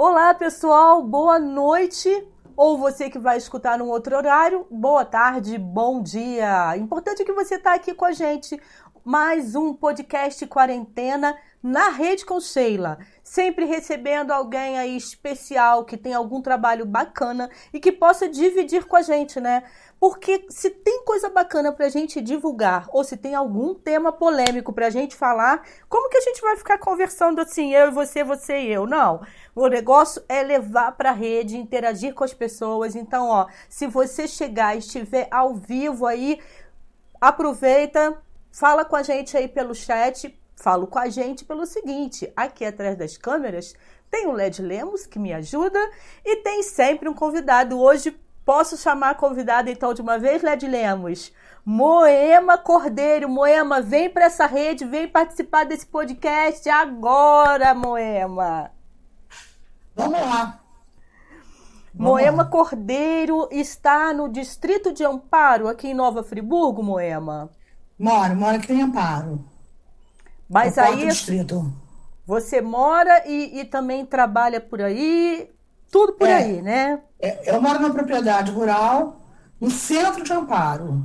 Olá, pessoal, boa noite. Ou você que vai escutar num outro horário, boa tarde, bom dia. Importante que você está aqui com a gente. Mais um podcast quarentena na rede com Sheila, sempre recebendo alguém aí especial que tem algum trabalho bacana e que possa dividir com a gente, né? Porque se tem coisa bacana para a gente divulgar ou se tem algum tema polêmico para a gente falar, como que a gente vai ficar conversando assim, eu e você, você e eu? Não. O negócio é levar para a rede, interagir com as pessoas. Então, ó, se você chegar e estiver ao vivo aí, aproveita, fala com a gente aí pelo chat, falo com a gente pelo seguinte: aqui atrás das câmeras tem o Led Lemos que me ajuda e tem sempre um convidado. Hoje posso chamar a convidada então de uma vez, Led Lemos? Moema Cordeiro, Moema, vem para essa rede, vem participar desse podcast agora, Moema. Vamos lá. Moema. Cordeiro está no Distrito de Amparo, aqui em Nova Friburgo, Moema? Moro, moro aqui em Amparo. Mas aí distrito. você mora e, e, também trabalha por aí, tudo por é, aí, né? É, eu moro numa propriedade rural, no centro de Amparo,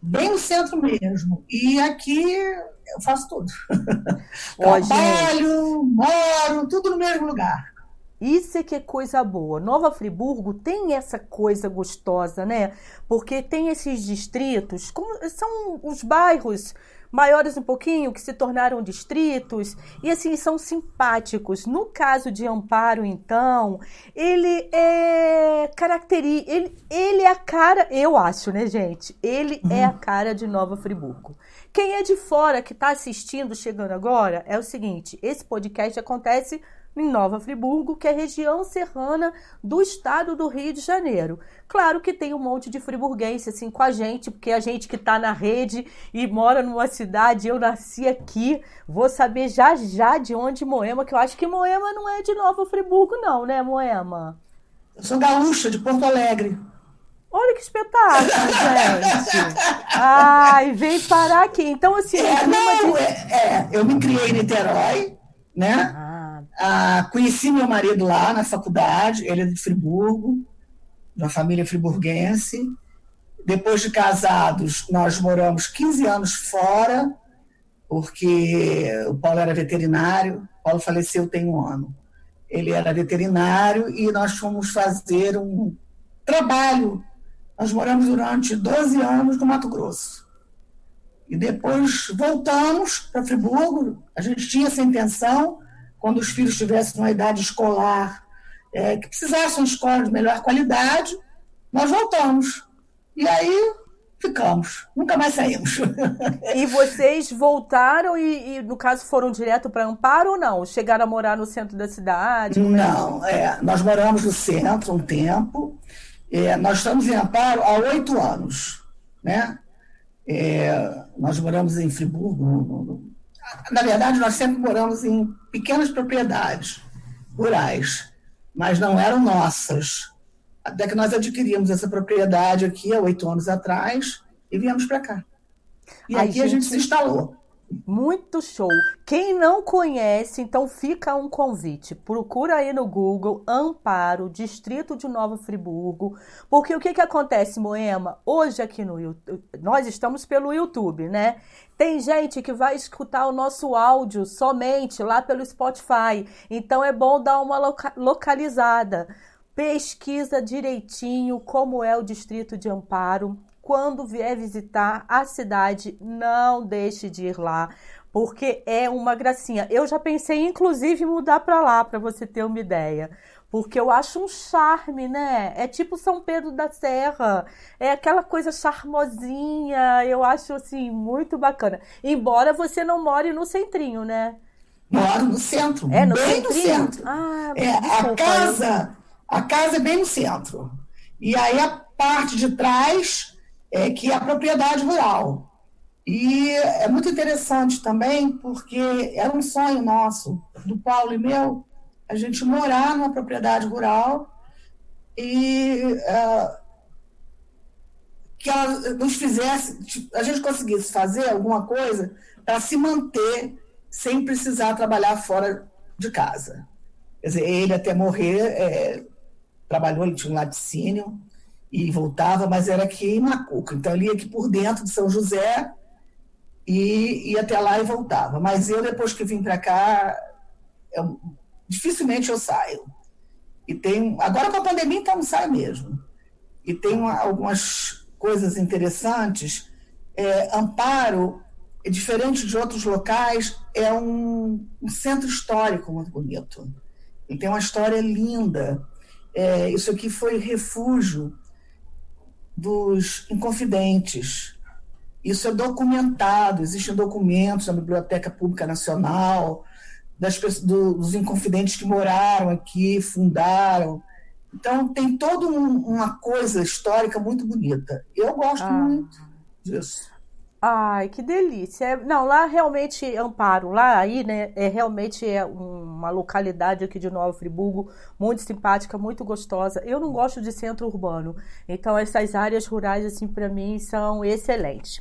bem no centro mesmo. E aqui eu faço tudo. Trabalho, moro, tudo no mesmo lugar. Isso é que é coisa boa. Nova Friburgo tem essa coisa gostosa, né? Porque tem esses distritos, como são os bairros maiores um pouquinho, que se tornaram distritos, e assim, são simpáticos. No caso de Amparo, então, ele é característico, ele, ele é a cara, eu acho, né, gente? Ele uhum. é a cara de Nova Friburgo. Quem é de fora que está assistindo, chegando agora, é o seguinte: esse podcast acontece em Nova Friburgo, que é região serrana do estado do Rio de Janeiro. Claro que tem um monte de friburguense assim com a gente, porque a gente que está na rede e mora numa cidade, eu nasci aqui, vou saber já já de onde Moema, que eu acho que Moema não é de Nova Friburgo não, né, Moema? Eu sou gaúcha, de Porto Alegre. Olha que espetáculo, gente. Ai, vem parar aqui. Então, assim... É, não, de... é, é, eu me criei em Niterói, né? Ah ah, conheci meu marido lá na faculdade, ele é de Friburgo, de uma família friburguense. Depois de casados, nós moramos 15 anos fora, porque o Paulo era veterinário. O Paulo faleceu tem um ano. Ele era veterinário e nós fomos fazer um trabalho. Nós moramos durante 12 anos no Mato Grosso. E depois voltamos para Friburgo. A gente tinha essa intenção, quando os filhos tivessem uma idade escolar, é, que precisassem de escola de melhor qualidade, nós voltamos. E aí ficamos, nunca mais saímos. E vocês voltaram e, e no caso, foram direto para Amparo ou não? Chegaram a morar no centro da cidade? É não, é, nós moramos no centro um tempo. É, nós estamos em Amparo há oito anos. Né? É, nós moramos em Friburgo, no, no, na verdade, nós sempre moramos em pequenas propriedades rurais, mas não eram nossas. Até que nós adquirimos essa propriedade aqui há oito anos atrás e viemos para cá. E Ai, aqui gente... a gente se instalou. Muito show. Quem não conhece, então fica um convite. Procura aí no Google Amparo, Distrito de Nova Friburgo. Porque o que, que acontece, Moema? Hoje aqui no YouTube, nós estamos pelo YouTube, né? Tem gente que vai escutar o nosso áudio somente lá pelo Spotify. Então é bom dar uma loca localizada. Pesquisa direitinho como é o Distrito de Amparo quando vier visitar a cidade, não deixe de ir lá, porque é uma gracinha. Eu já pensei, inclusive, em mudar para lá, para você ter uma ideia. Porque eu acho um charme, né? É tipo São Pedro da Serra. É aquela coisa charmosinha. Eu acho, assim, muito bacana. Embora você não more no centrinho, né? Moro no centro. É, no bem centrinho? no centro. Ah, é, a casa, a casa é bem no centro. E aí a parte de trás é, que é a propriedade rural. E é muito interessante também, porque era um sonho nosso, do Paulo e meu, a gente morar numa propriedade rural e uh, que ela nos fizesse, a gente conseguisse fazer alguma coisa para se manter sem precisar trabalhar fora de casa. Quer dizer, ele até morrer é, trabalhou, ele tinha um laticínio e voltava, mas era aqui em Macuco. Então ele ia aqui por dentro de São José e ia até lá e voltava. Mas eu, depois que vim para cá, eu, dificilmente eu saio. E tem, agora com a pandemia, então não sai mesmo. E tem uma, algumas coisas interessantes. É, Amparo, é diferente de outros locais, é um, um centro histórico muito bonito. E tem uma história linda. É, isso aqui foi refúgio dos inconfidentes. Isso é documentado, existem documentos na Biblioteca Pública Nacional, das, dos inconfidentes que moraram aqui, fundaram. Então, tem toda um, uma coisa histórica muito bonita. Eu gosto ah. muito disso. Ai, que delícia. Não, lá realmente Amparo, lá aí, né, é realmente é uma localidade aqui de Nova Friburgo muito simpática, muito gostosa. Eu não gosto de centro urbano, então essas áreas rurais assim para mim são excelentes.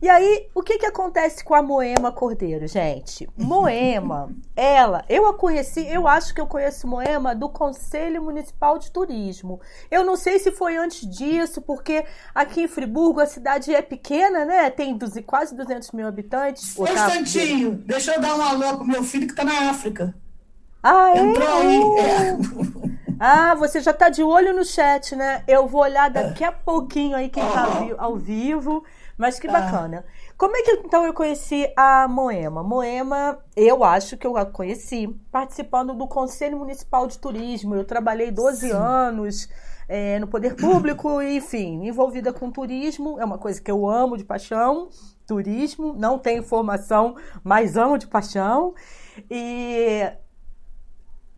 E aí, o que que acontece com a Moema Cordeiro, gente? Moema, ela, eu a conheci, eu acho que eu conheço Moema do Conselho Municipal de Turismo. Eu não sei se foi antes disso, porque aqui em Friburgo a cidade é pequena, né? Tem quase 200 mil habitantes. Um instantinho, deixa eu dar um alô pro meu filho que tá na África. Ah, é? Entrou aí. É. Ah, você já tá de olho no chat, né? Eu vou olhar daqui a pouquinho aí quem tá ao vivo. Mas que ah. bacana. Como é que então eu conheci a Moema? Moema, eu acho que eu a conheci participando do Conselho Municipal de Turismo. Eu trabalhei 12 Sim. anos é, no poder público, enfim, envolvida com turismo. É uma coisa que eu amo de paixão. Turismo, não tenho formação, mas amo de paixão. E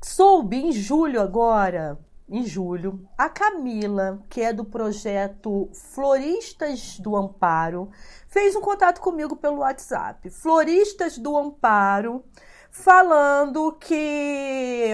soube em julho agora em julho, a Camila, que é do projeto Floristas do Amparo, fez um contato comigo pelo WhatsApp. Floristas do Amparo, falando que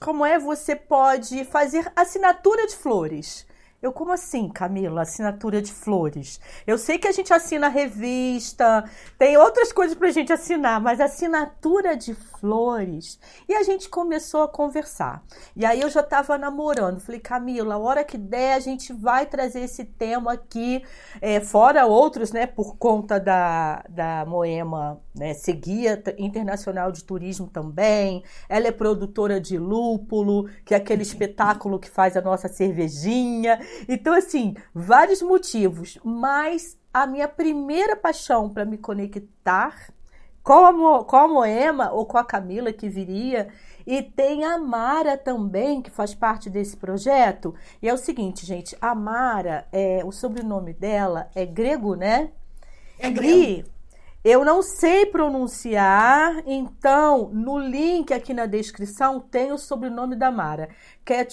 como é você pode fazer assinatura de flores. Eu, como assim, Camila? Assinatura de flores. Eu sei que a gente assina revista, tem outras coisas pra gente assinar, mas assinatura de flores. E a gente começou a conversar. E aí eu já tava namorando. Falei, Camila, a hora que der, a gente vai trazer esse tema aqui, é, fora outros, né, por conta da, da Moema né, ser guia internacional de turismo também. Ela é produtora de lúpulo, que é aquele espetáculo que faz a nossa cervejinha. Então, assim, vários motivos, mas a minha primeira paixão para me conectar com a, com a Moema ou com a Camila que viria. E tem a Mara também, que faz parte desse projeto. E é o seguinte, gente, a Mara, é, o sobrenome dela é grego, né? É grego. E eu não sei pronunciar, então no link aqui na descrição tem o sobrenome da Mara, que é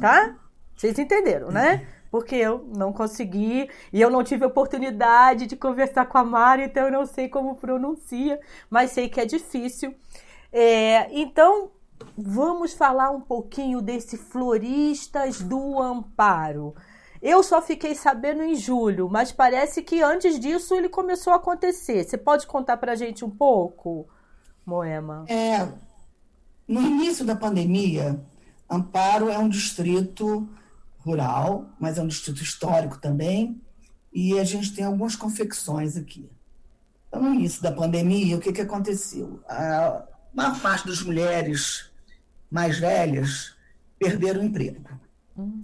tá? Vocês entenderam, né? Porque eu não consegui e eu não tive oportunidade de conversar com a Mara, então eu não sei como pronuncia, mas sei que é difícil. É, então, vamos falar um pouquinho desse Floristas do Amparo. Eu só fiquei sabendo em julho, mas parece que antes disso ele começou a acontecer. Você pode contar para a gente um pouco, Moema? É, no início da pandemia, Amparo é um distrito rural, mas é um distrito histórico também, e a gente tem algumas confecções aqui. Então, no início da pandemia, o que, que aconteceu? A maior parte das mulheres mais velhas perderam o emprego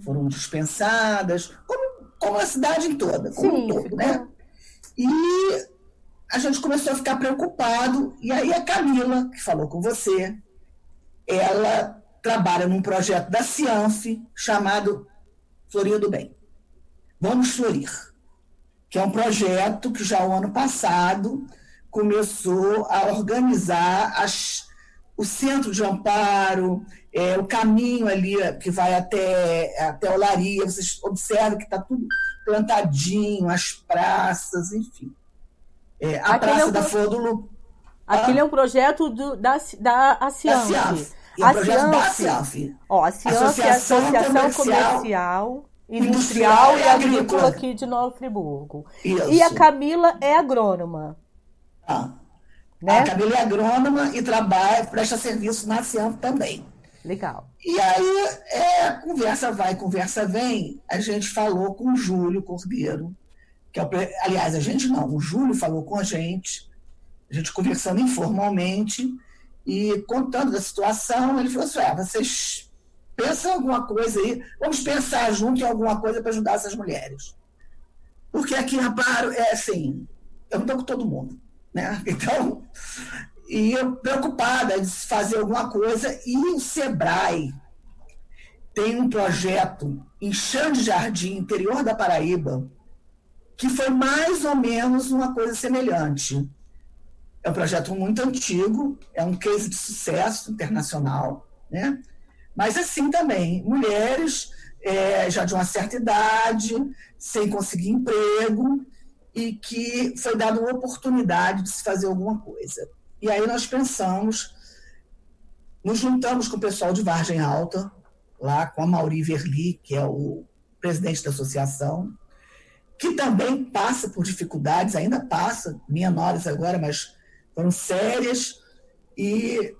foram dispensadas, como, como a cidade toda, como Sim, um todo, né? E a gente começou a ficar preocupado, e aí a Camila, que falou com você, ela trabalha num projeto da Cianf chamado Floria do Bem. Vamos Florir, que é um projeto que já o ano passado começou a organizar as, o centro de amparo, é, o caminho ali que vai até, até Olaria, vocês observam que está tudo plantadinho, as praças, enfim. É, a Aquele Praça é um da pro... Flor do Lu... Aquele ah, é um projeto do, da, da ACIANF. É um a projeto da ACIANF. Ó, a CIANF Associação, é a Associação Comercial, Comercial Industrial, e Agrícola, Agrícola aqui de Novo Friburgo. Isso. E a Camila é agrônoma. Ah. Né? A Camila é agrônoma e trabalha, presta serviço na Cianf também. Legal. E aí, é, conversa vai, conversa vem. A gente falou com o Júlio Cordeiro, que é o, aliás, a gente não, o Júlio falou com a gente, a gente conversando informalmente e contando da situação. Ele falou assim: é, vocês pensam em alguma coisa aí, vamos pensar junto em alguma coisa para ajudar essas mulheres. Porque aqui em Amparo é assim, eu não estou com todo mundo. Né? Então, e eu preocupada de fazer alguma coisa, e o Sebrae tem um projeto em Xande Jardim, interior da Paraíba, que foi mais ou menos uma coisa semelhante. É um projeto muito antigo, é um case de sucesso internacional, né? Mas assim também, mulheres é, já de uma certa idade, sem conseguir emprego, e que foi dada uma oportunidade de se fazer alguma coisa. E aí nós pensamos, nos juntamos com o pessoal de Vargem Alta, lá com a Mauri Verli, que é o presidente da associação, que também passa por dificuldades, ainda passa, menores agora, mas foram sérias, e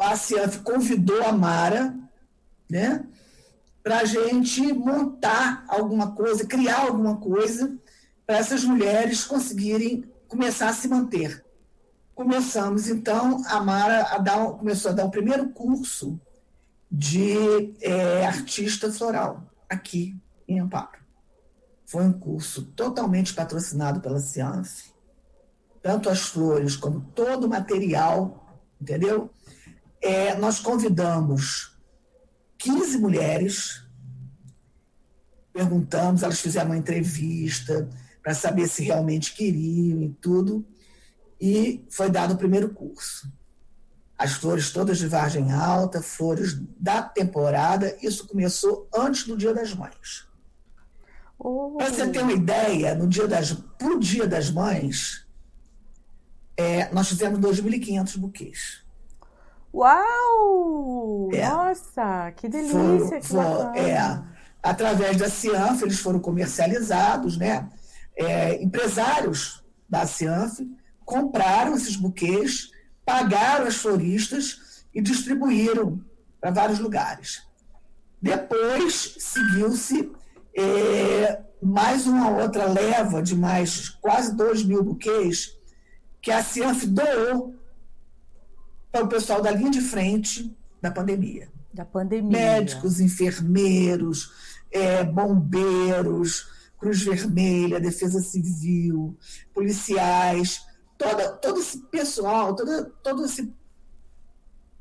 a CIANF convidou a Mara, né, para a gente montar alguma coisa, criar alguma coisa para essas mulheres conseguirem começar a se manter. Começamos, então, a Mara a dar, começou a dar o primeiro curso de é, artista floral aqui em Amparo. Foi um curso totalmente patrocinado pela Cianf, tanto as flores como todo o material, entendeu? É, nós convidamos 15 mulheres, perguntamos, elas fizeram uma entrevista, para saber se realmente queriam e tudo. E foi dado o primeiro curso. As flores todas de Vargem Alta, flores da temporada. Isso começou antes do Dia das Mães. Oh. Para você ter uma ideia, no dia das, pro Dia das Mães, é, nós fizemos 2.500 buquês. Uau! É. Nossa, que delícia! For, for, é, através da Cianf, eles foram comercializados, né? É, empresários da Cianf compraram esses buquês, pagaram as floristas e distribuíram para vários lugares. Depois seguiu-se é, mais uma outra leva de mais quase 2 mil buquês que a Cianf doou para o pessoal da linha de frente da pandemia. Da pandemia. Médicos, enfermeiros, é, bombeiros, Cruz Vermelha, Defesa Civil, policiais, toda, todo esse pessoal, todo, todo esse,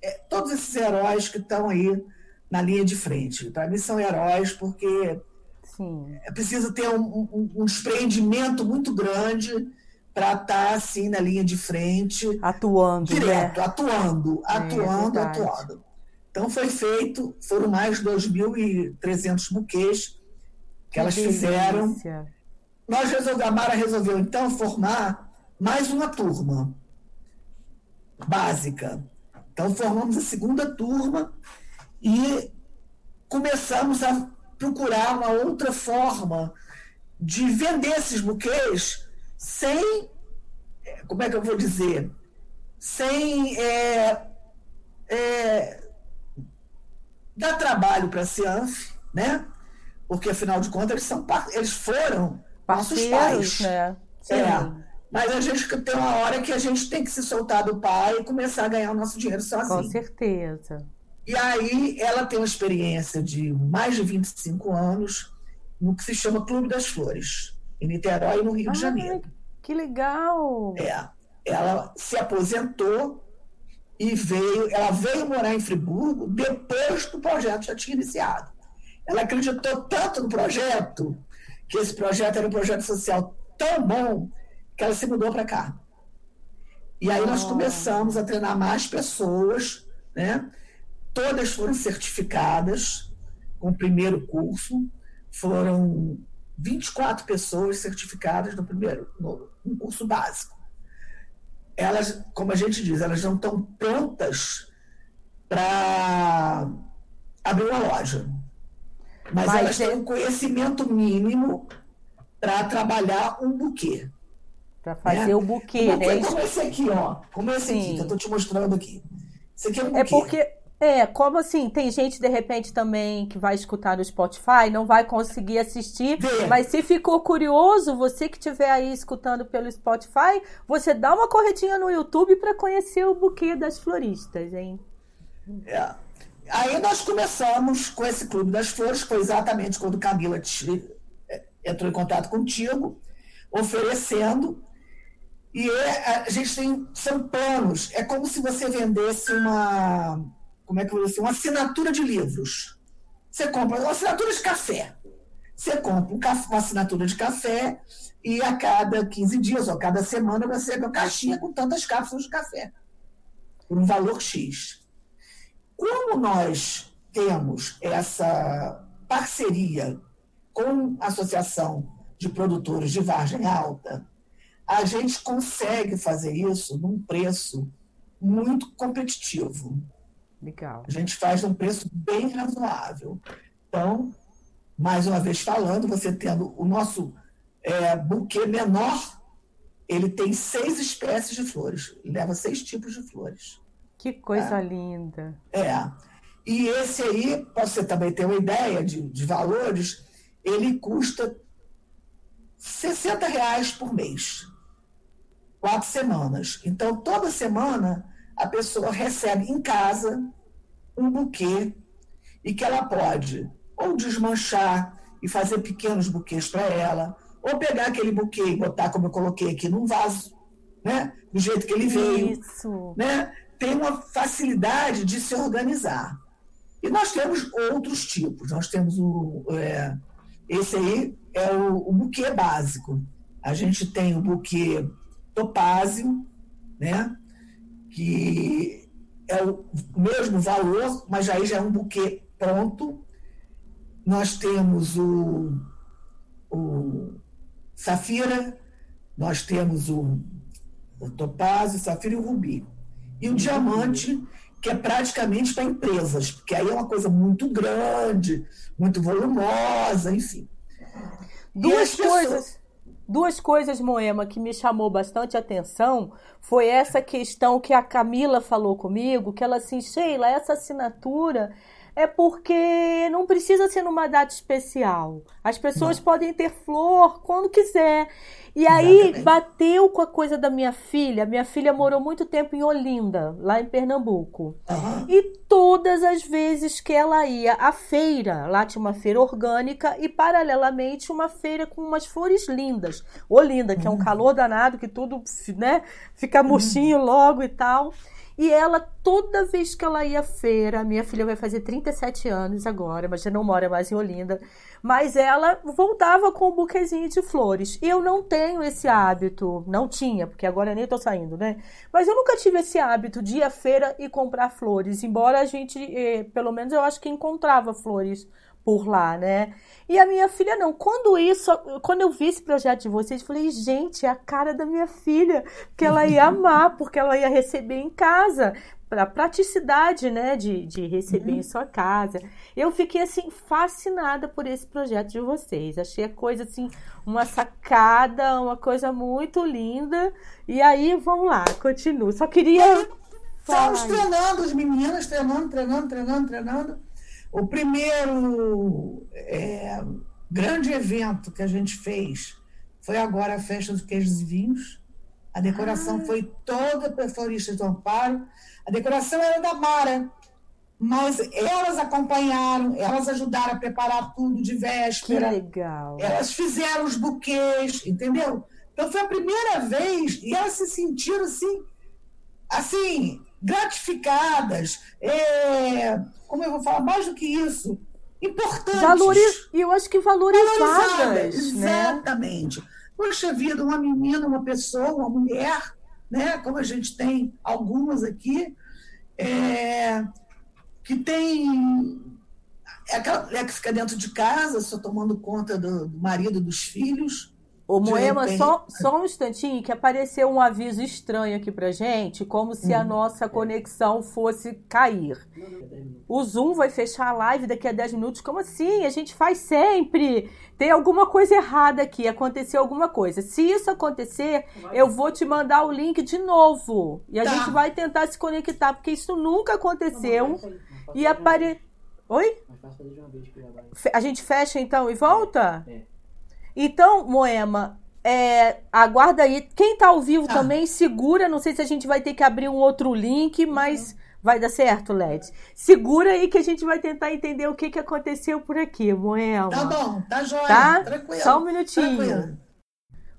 é, todos esses heróis que estão aí na linha de frente. Para mim são heróis porque Sim. é preciso ter um, um, um desprendimento muito grande para estar tá, assim na linha de frente. Atuando. Né? Direto, né? atuando, atuando, é atuando. Então foi feito, foram mais de 2.300 buquês que elas fizeram. Nós resolvemos, a Mara resolveu então formar mais uma turma básica. Então formamos a segunda turma e começamos a procurar uma outra forma de vender esses buquês sem, como é que eu vou dizer, sem é, é, dar trabalho para a Cianf, né? Porque afinal de contas eles são eles foram nossos pais. Né? É. Mas a gente tem uma hora que a gente tem que se soltar do pai e começar a ganhar o nosso dinheiro sozinho. Com certeza. E aí ela tem uma experiência de mais de 25 anos no que se chama Clube das Flores, em Niterói e no Rio ah, de Janeiro. Que legal! É. Ela se aposentou e veio, ela veio morar em Friburgo depois que o projeto já tinha iniciado. Ela acreditou tanto no projeto, que esse projeto era um projeto social tão bom, que ela se mudou para cá. E aí nós começamos a treinar mais pessoas, né? Todas foram certificadas com o primeiro curso. Foram 24 pessoas certificadas no primeiro no, no curso básico. Elas, como a gente diz, elas não estão prontas para abrir uma loja mas, mas elas é... têm um conhecimento mínimo para trabalhar um buquê. Para fazer né? o buquê, né? Como esse aqui, ó. Como esse Sim. aqui, que eu tô te mostrando aqui. Esse aqui é um é buquê. É porque é, como assim? Tem gente, de repente, também que vai escutar no Spotify, não vai conseguir assistir, mas se ficou curioso, você que estiver aí escutando pelo Spotify, você dá uma corretinha no YouTube para conhecer o buquê das floristas, hein? É. Aí nós começamos com esse Clube das Flores, foi exatamente quando Camila te, é, entrou em contato contigo, oferecendo. E é, a gente tem, são planos, é como se você vendesse uma como é que eu vou dizer, uma assinatura de livros. Você compra uma assinatura de café. Você compra uma assinatura de café e a cada 15 dias ou a cada semana você recebe uma caixinha com tantas cápsulas de café, por um valor X. Como nós temos essa parceria com a Associação de Produtores de Vargem Alta, a gente consegue fazer isso num preço muito competitivo. Legal. A gente faz um preço bem razoável. Então, mais uma vez falando, você tendo o nosso é, buquê menor, ele tem seis espécies de flores, leva seis tipos de flores. Que coisa é. linda. É. E esse aí, para você também ter uma ideia de, de valores, ele custa 60 reais por mês. Quatro semanas. Então, toda semana a pessoa recebe em casa um buquê e que ela pode ou desmanchar e fazer pequenos buquês para ela, ou pegar aquele buquê e botar, como eu coloquei aqui, num vaso, né? do jeito que ele veio. Isso. Né? Tem uma facilidade de se organizar. E nós temos outros tipos. Nós temos o. É, esse aí é o, o buquê básico. A gente tem o buquê topázio, né? que é o mesmo valor, mas aí já é um buquê pronto. Nós temos o, o safira, nós temos o, o topázio, o safira e o rubi. E o diamante, que é praticamente para empresas, porque aí é uma coisa muito grande, muito volumosa, enfim. Duas coisas. Duas coisas, Moema, que me chamou bastante atenção foi essa questão que a Camila falou comigo, que ela assim, Sheila, essa assinatura é porque não precisa ser numa data especial. As pessoas não. podem ter flor quando quiser. E aí bateu com a coisa da minha filha. Minha filha morou muito tempo em Olinda, lá em Pernambuco. Uhum. E todas as vezes que ela ia à feira, lá tinha uma feira orgânica e paralelamente uma feira com umas flores lindas. Olinda, que uhum. é um uhum. calor danado, que tudo, né, fica murchinho uhum. logo e tal. E ela, toda vez que ela ia à feira, minha filha vai fazer 37 anos agora, mas já não mora mais em Olinda, mas ela voltava com um buquezinho de flores. Eu não tenho esse hábito, não tinha, porque agora nem tô saindo, né? Mas eu nunca tive esse hábito de ir à feira e comprar flores, embora a gente, eh, pelo menos eu acho que encontrava flores por lá, né? E a minha filha não. Quando isso, quando eu vi esse projeto de vocês, falei, gente, é a cara da minha filha, que ela ia amar, porque ela ia receber em casa. Pra praticidade, né, de, de receber uhum. em sua casa. Eu fiquei, assim, fascinada por esse projeto de vocês. Achei a coisa, assim, uma sacada, uma coisa muito linda. E aí, vamos lá, continuo. Só queria. Estamos treinando, as meninas treinando, treinando, treinando, treinando o primeiro é, grande evento que a gente fez foi agora a festa dos queijos e vinhos. A decoração ah. foi toda pela Florista do Amparo. A decoração era da Mara, mas elas acompanharam, elas ajudaram a preparar tudo de véspera. Que legal. Elas fizeram os buquês, entendeu? Então foi a primeira vez e elas se sentiram assim, assim, gratificadas, é, como eu vou falar, mais do que isso, importantes. Valoriz... E eu acho que valorizadas. valorizadas né? Exatamente. Poxa vida, uma menina, uma pessoa, uma mulher, né, como a gente tem algumas aqui, é, que tem. É aquela mulher que fica dentro de casa, só tomando conta do, do marido, dos filhos. Ô, Moema, só, só um instantinho que apareceu um aviso estranho aqui pra gente, como se hum. a nossa conexão fosse cair. O Zoom vai fechar a live daqui a 10 minutos. Como assim? A gente faz sempre. Tem alguma coisa errada aqui, aconteceu alguma coisa. Se isso acontecer, eu vou te mandar o link de novo. E a tá. gente vai tentar se conectar, porque isso nunca aconteceu. E apare... Oi? A gente fecha então e volta? É. Então, Moema, é, aguarda aí. Quem tá ao vivo ah. também, segura. Não sei se a gente vai ter que abrir um outro link, mas uhum. vai dar certo, Led. Segura aí que a gente vai tentar entender o que, que aconteceu por aqui, Moema. Tá bom, tá jóia. Tá? Tranquilo. Só um minutinho. Tranquilo.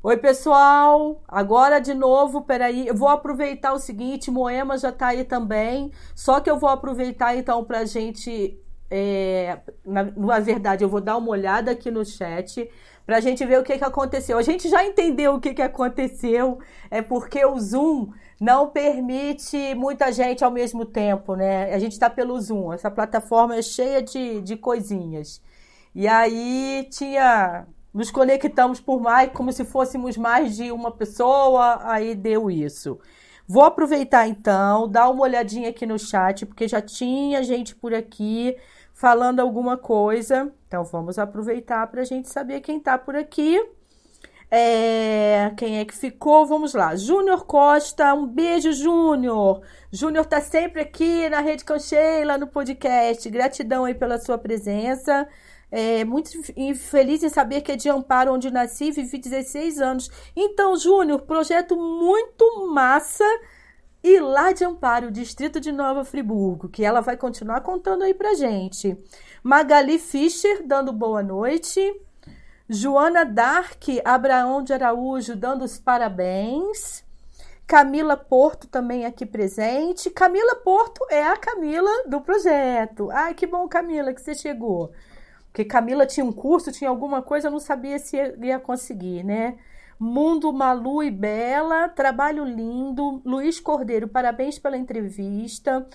Oi, pessoal. Agora de novo, peraí. Eu vou aproveitar o seguinte: Moema já tá aí também. Só que eu vou aproveitar então pra gente. É, na, na verdade, eu vou dar uma olhada aqui no chat para a gente ver o que, que aconteceu. A gente já entendeu o que, que aconteceu, é porque o Zoom não permite muita gente ao mesmo tempo, né? A gente está pelo Zoom, essa plataforma é cheia de, de coisinhas. E aí tinha. Nos conectamos por mais, como se fôssemos mais de uma pessoa, aí deu isso. Vou aproveitar então, dar uma olhadinha aqui no chat, porque já tinha gente por aqui falando alguma coisa. Então vamos aproveitar para a gente saber quem está por aqui. É, quem é que ficou? Vamos lá. Júnior Costa, um beijo, Júnior. Júnior está sempre aqui na Rede Concheila, no podcast. Gratidão aí pela sua presença. É, muito feliz em saber que é de Amparo, onde nasci vivi 16 anos. Então, Júnior, projeto muito massa e lá de Amparo, distrito de Nova Friburgo, que ela vai continuar contando aí pra gente. Magali Fischer, dando boa noite. Joana Dark Abraão de Araújo, dando os parabéns. Camila Porto também aqui presente. Camila Porto é a Camila do projeto. Ai, que bom, Camila, que você chegou. Porque Camila tinha um curso, tinha alguma coisa, eu não sabia se ia conseguir, né? Mundo Malu e Bela, trabalho lindo. Luiz Cordeiro, parabéns pela entrevista.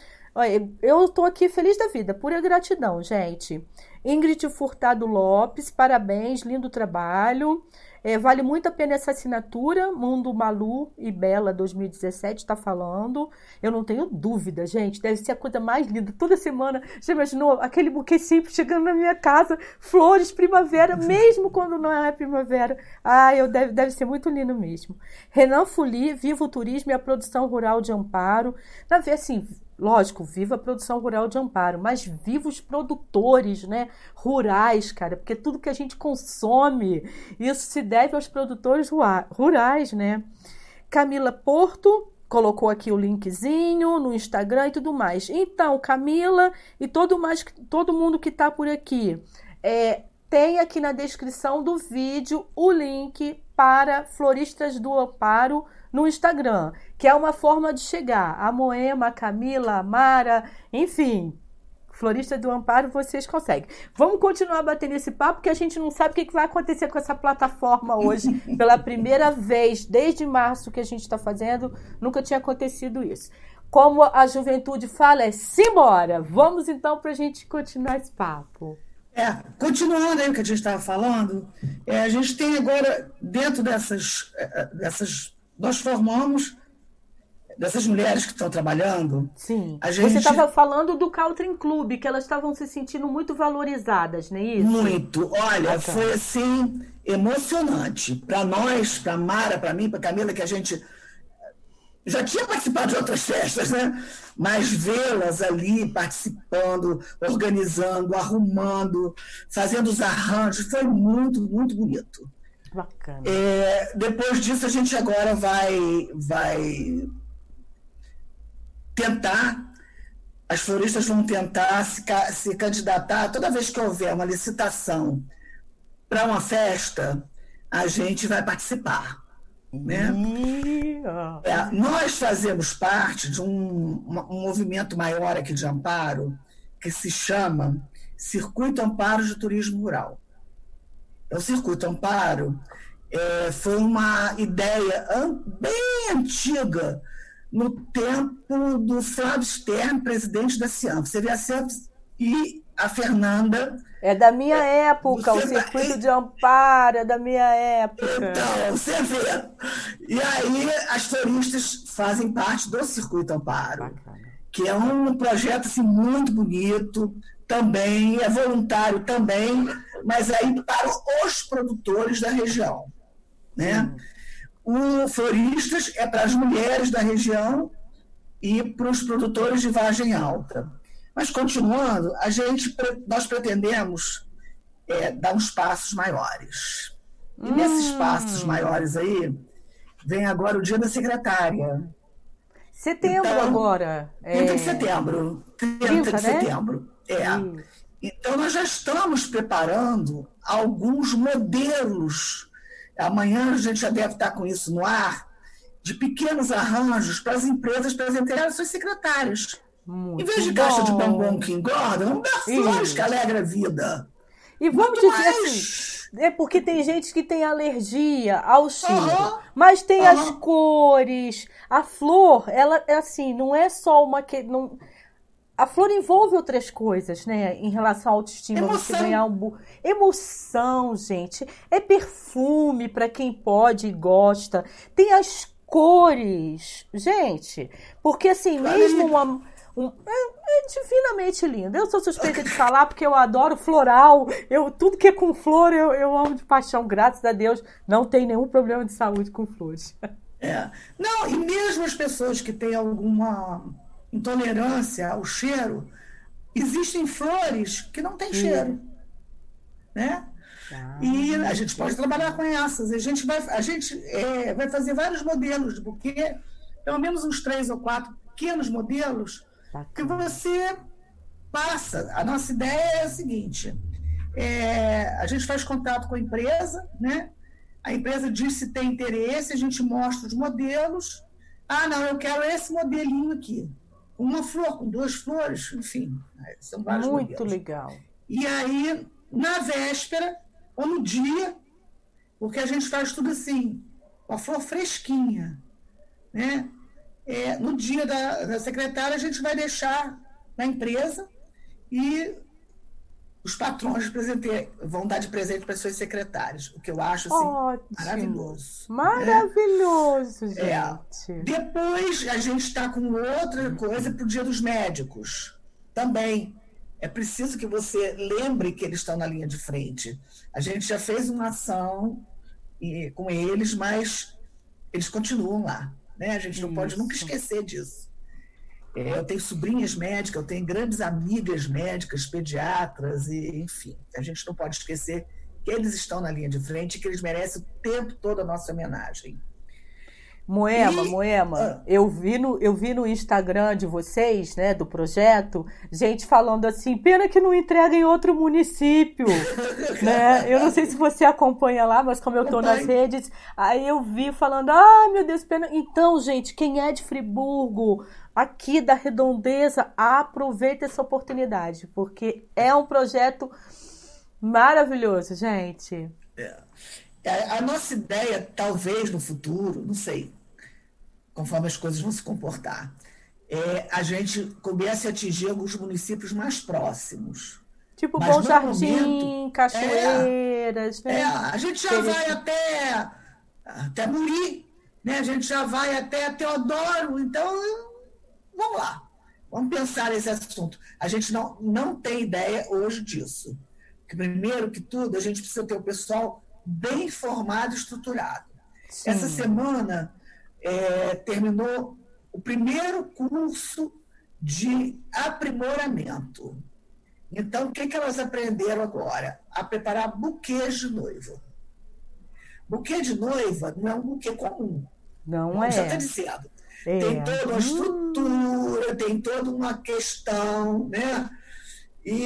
Eu estou aqui feliz da vida, pura gratidão, gente. Ingrid Furtado Lopes, parabéns, lindo trabalho. É, vale muito a pena essa assinatura. Mundo Malu e Bela 2017 está falando. Eu não tenho dúvida, gente. Deve ser a coisa mais linda. Toda semana, já imaginou aquele buquê simples chegando na minha casa, flores, primavera, mesmo quando não é primavera. Ah, eu deve, deve ser muito lindo mesmo. Renan Fuli, Viva o Turismo e a Produção Rural de Amparo. Na verdade, assim, lógico, viva a produção rural de amparo, mas viva os produtores, né, rurais, cara, porque tudo que a gente consome, isso se deve aos produtores rurais, né? Camila Porto colocou aqui o linkzinho no Instagram e tudo mais. Então, Camila e todo mais todo mundo que está por aqui, é, tem aqui na descrição do vídeo o link para Floristas do Amparo no Instagram, que é uma forma de chegar. A Moema, a Camila, a Mara, enfim, Florista do Amparo, vocês conseguem. Vamos continuar batendo esse papo, porque a gente não sabe o que vai acontecer com essa plataforma hoje. Pela primeira vez, desde março que a gente está fazendo, nunca tinha acontecido isso. Como a juventude fala, é simbora! Vamos então para a gente continuar esse papo. É, continuando aí o que a gente estava falando, é, a gente tem agora, dentro dessas, é, é, dessas nós formamos dessas mulheres que estão trabalhando. Sim. Gente... Você estava falando do Caltrin Club, que elas estavam se sentindo muito valorizadas, não é isso? Muito. Olha, Bacana. foi assim emocionante para nós, para Mara, para mim, para Camila, que a gente já tinha participado de outras festas, né? Mas vê-las ali participando, organizando, arrumando, fazendo os arranjos, foi muito, muito bonito. Bacana. É, depois disso, a gente agora vai, vai tentar, as floristas vão tentar se, se candidatar, toda vez que houver uma licitação para uma festa, a gente vai participar. Né? É, nós fazemos parte de um, um movimento maior aqui de amparo, que se chama Circuito Amparo de Turismo Rural. O Circuito Amparo é, foi uma ideia bem antiga no tempo do Flávio Stern, presidente da CIANF. Você vê a CIANF e a Fernanda. É da minha é, época, o circuito de amparo é da minha época. Então, você vê. E aí as floristas fazem parte do circuito amparo, Bacana. que é um projeto assim, muito bonito, também, é voluntário também, mas aí para os produtores da região. Né? O Floristas é para as mulheres da região e para os produtores de vagem alta. Mas, continuando, a gente, nós pretendemos é, dar uns passos maiores. E hum. nesses passos maiores aí, vem agora o dia da secretária. Setembro então, agora. 30 é... de setembro. 30, 30 de né? setembro. É. Então, nós já estamos preparando alguns modelos. Amanhã a gente já deve estar com isso no ar, de pequenos arranjos para as empresas presentearem seus secretários. Muito em vez de bom. caixa de bombom que engorda, vamos dar flores que alegra a vida. E vamos Muito dizer mais. assim, é porque tem gente que tem alergia ao cheiro, uhum. mas tem uhum. as cores. A flor, ela é assim, não é só uma que não a flor envolve outras coisas, né? Em relação à autoestima, Emoção. você ganhar um emoção, gente. É perfume para quem pode e gosta. Tem as cores, gente. Porque assim, mesmo uma um, é, é, divinamente lindo. Eu sou suspeita de falar porque eu adoro floral. Eu tudo que é com flor eu, eu amo de paixão. Graças a Deus não tem nenhum problema de saúde com flores. É. Não, e mesmo as pessoas que têm alguma intolerância ao cheiro, existem flores que não têm cheiro. Né? Ah. E a gente pode trabalhar com essas. A gente vai, a gente, é, vai fazer vários modelos de buquê, pelo menos uns três ou quatro pequenos modelos, que você passa. A nossa ideia é a seguinte: é, a gente faz contato com a empresa, né? a empresa diz se tem interesse, a gente mostra os modelos. Ah, não, eu quero esse modelinho aqui uma flor, com duas flores, enfim, são vários Muito modelos. legal. E aí, na véspera, ou no dia, porque a gente faz tudo assim, com a flor fresquinha, né? É, no dia da, da secretária, a gente vai deixar na empresa e os patrões vão dar de presente para suas secretárias, o que eu acho assim, Ótimo. maravilhoso. Maravilhoso, né? gente. É. Depois a gente está com outra coisa para o Dia dos Médicos. Também. É preciso que você lembre que eles estão na linha de frente. A gente já fez uma ação e, com eles, mas eles continuam lá. Né? A gente não Isso. pode nunca esquecer disso. É, eu tenho sobrinhas médicas, eu tenho grandes amigas médicas, pediatras, e, enfim, a gente não pode esquecer que eles estão na linha de frente e que eles merecem o tempo todo a nossa homenagem. Moema, e... Moema, ah. eu, vi no, eu vi no Instagram de vocês, né, do projeto, gente falando assim, pena que não entrega em outro município, né? Eu não sei se você acompanha lá, mas como eu tô nas redes, aí eu vi falando, ah, meu Deus, pena. Então, gente, quem é de Friburgo, aqui da Redondeza, aproveita essa oportunidade, porque é um projeto maravilhoso, gente. É. é. A nossa ideia, talvez no futuro, não sei, conforme as coisas vão se comportar, é a gente comece a atingir alguns municípios mais próximos. Tipo Mas Bom Jardim, momento, Cachoeiras, é, né? É, a gente já vai até, até Muri, né? a gente já vai até Teodoro, então Vamos lá, vamos pensar nesse assunto. A gente não, não tem ideia hoje disso. Porque, primeiro que tudo, a gente precisa ter o pessoal bem formado e estruturado. Sim. Essa semana é, terminou o primeiro curso de aprimoramento. Então, o que, que elas aprenderam agora? A preparar buquês de noiva. Buquê de noiva não é um buquê comum. Não é. Já está dizendo. É. Tem toda uma estrutura, tem toda uma questão, né? E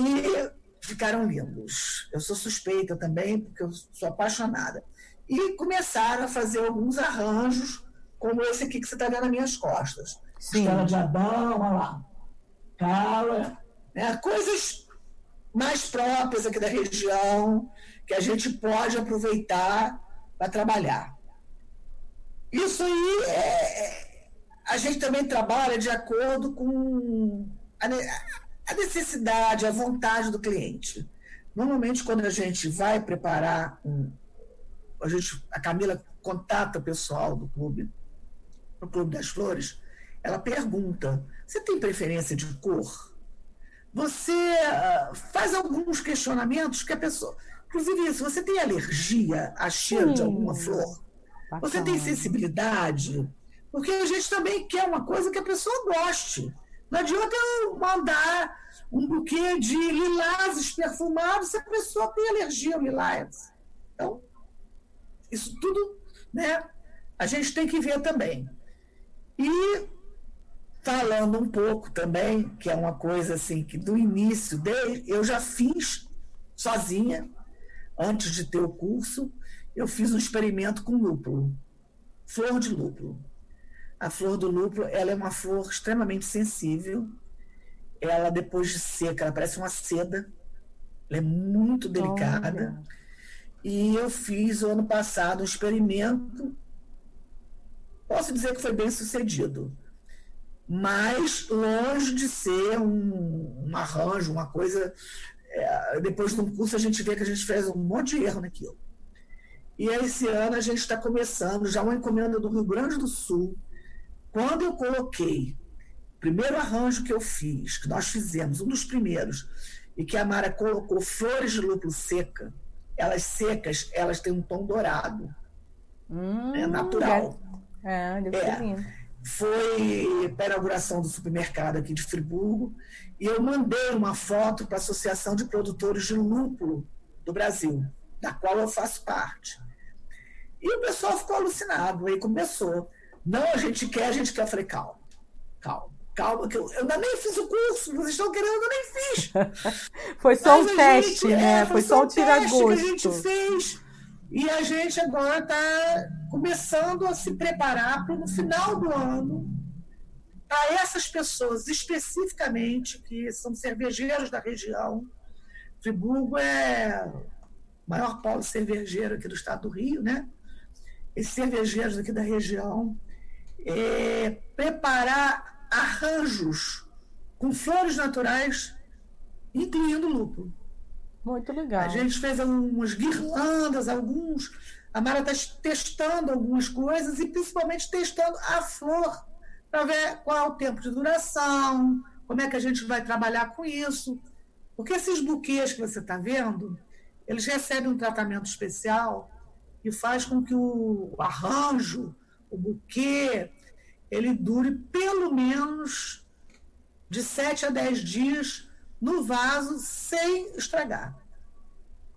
ficaram lindos. Eu sou suspeita também, porque eu sou apaixonada. E começaram a fazer alguns arranjos, como esse aqui que você está vendo nas minhas costas. Sim. De Adão, olha lá. Cala. Né? Coisas mais próprias aqui da região, que a gente pode aproveitar para trabalhar. Isso aí é, a gente também trabalha de acordo com a, a necessidade, a vontade do cliente. Normalmente, quando a gente vai preparar um, a, gente, a Camila contata o pessoal do clube, no Clube das Flores, ela pergunta: você tem preferência de cor? Você uh, faz alguns questionamentos que a pessoa. Inclusive, isso, você tem alergia a cheiro Sim. de alguma flor? Bacana. Você tem sensibilidade? Porque a gente também quer uma coisa que a pessoa goste. Não adianta eu mandar um buquê de lilazes perfumados se a pessoa tem alergia ao lilás. Então, isso tudo, né? A gente tem que ver também. E falando um pouco também, que é uma coisa assim que do início dele, eu já fiz sozinha, antes de ter o curso, eu fiz um experimento com lúpulo, flor de lúpulo. A flor do lúpulo, ela é uma flor extremamente sensível. Ela, depois de seca, ela parece uma seda. Ela é muito delicada. Olha. E eu fiz, o ano passado, um experimento. Posso dizer que foi bem sucedido. Mas longe de ser um, um arranjo, uma coisa. É, depois de um curso, a gente vê que a gente fez um monte de erro naquilo. E esse ano a gente está começando já uma encomenda do Rio Grande do Sul, quando eu coloquei o primeiro arranjo que eu fiz, que nós fizemos, um dos primeiros, e que a Mara colocou flores de lúpulo seca, elas secas, elas têm um tom dourado. Hum, é natural. É, deve é. Foi para a inauguração do supermercado aqui de Friburgo e eu mandei uma foto para a Associação de Produtores de Lúpulo do Brasil, da qual eu faço parte. E o pessoal ficou alucinado. Aí começou. Não, a gente quer, a gente quer. Eu falei, calma, calma, calma, que eu, eu ainda nem fiz o curso, vocês estão querendo, eu ainda nem fiz. foi só Mas um teste, gente, né? É, foi, foi, só um tira-gosto. que a gente fez. E a gente agora está começando a se preparar para no final do ano, para essas pessoas especificamente, que são cervejeiros da região. Friburgo é o maior polo cervejeiro aqui do estado do Rio, né? Esses cervejeiros aqui da região é, preparar arranjos com flores naturais, incluindo lúpulo. Muito legal. A gente fez algumas guirlandas, alguns. A Mara está testando algumas coisas e principalmente testando a flor para ver qual o tempo de duração, como é que a gente vai trabalhar com isso. Porque esses buquês que você está vendo, eles recebem um tratamento especial e faz com que o arranjo, o buquê, ele dure pelo menos de 7 a 10 dias no vaso sem estragar.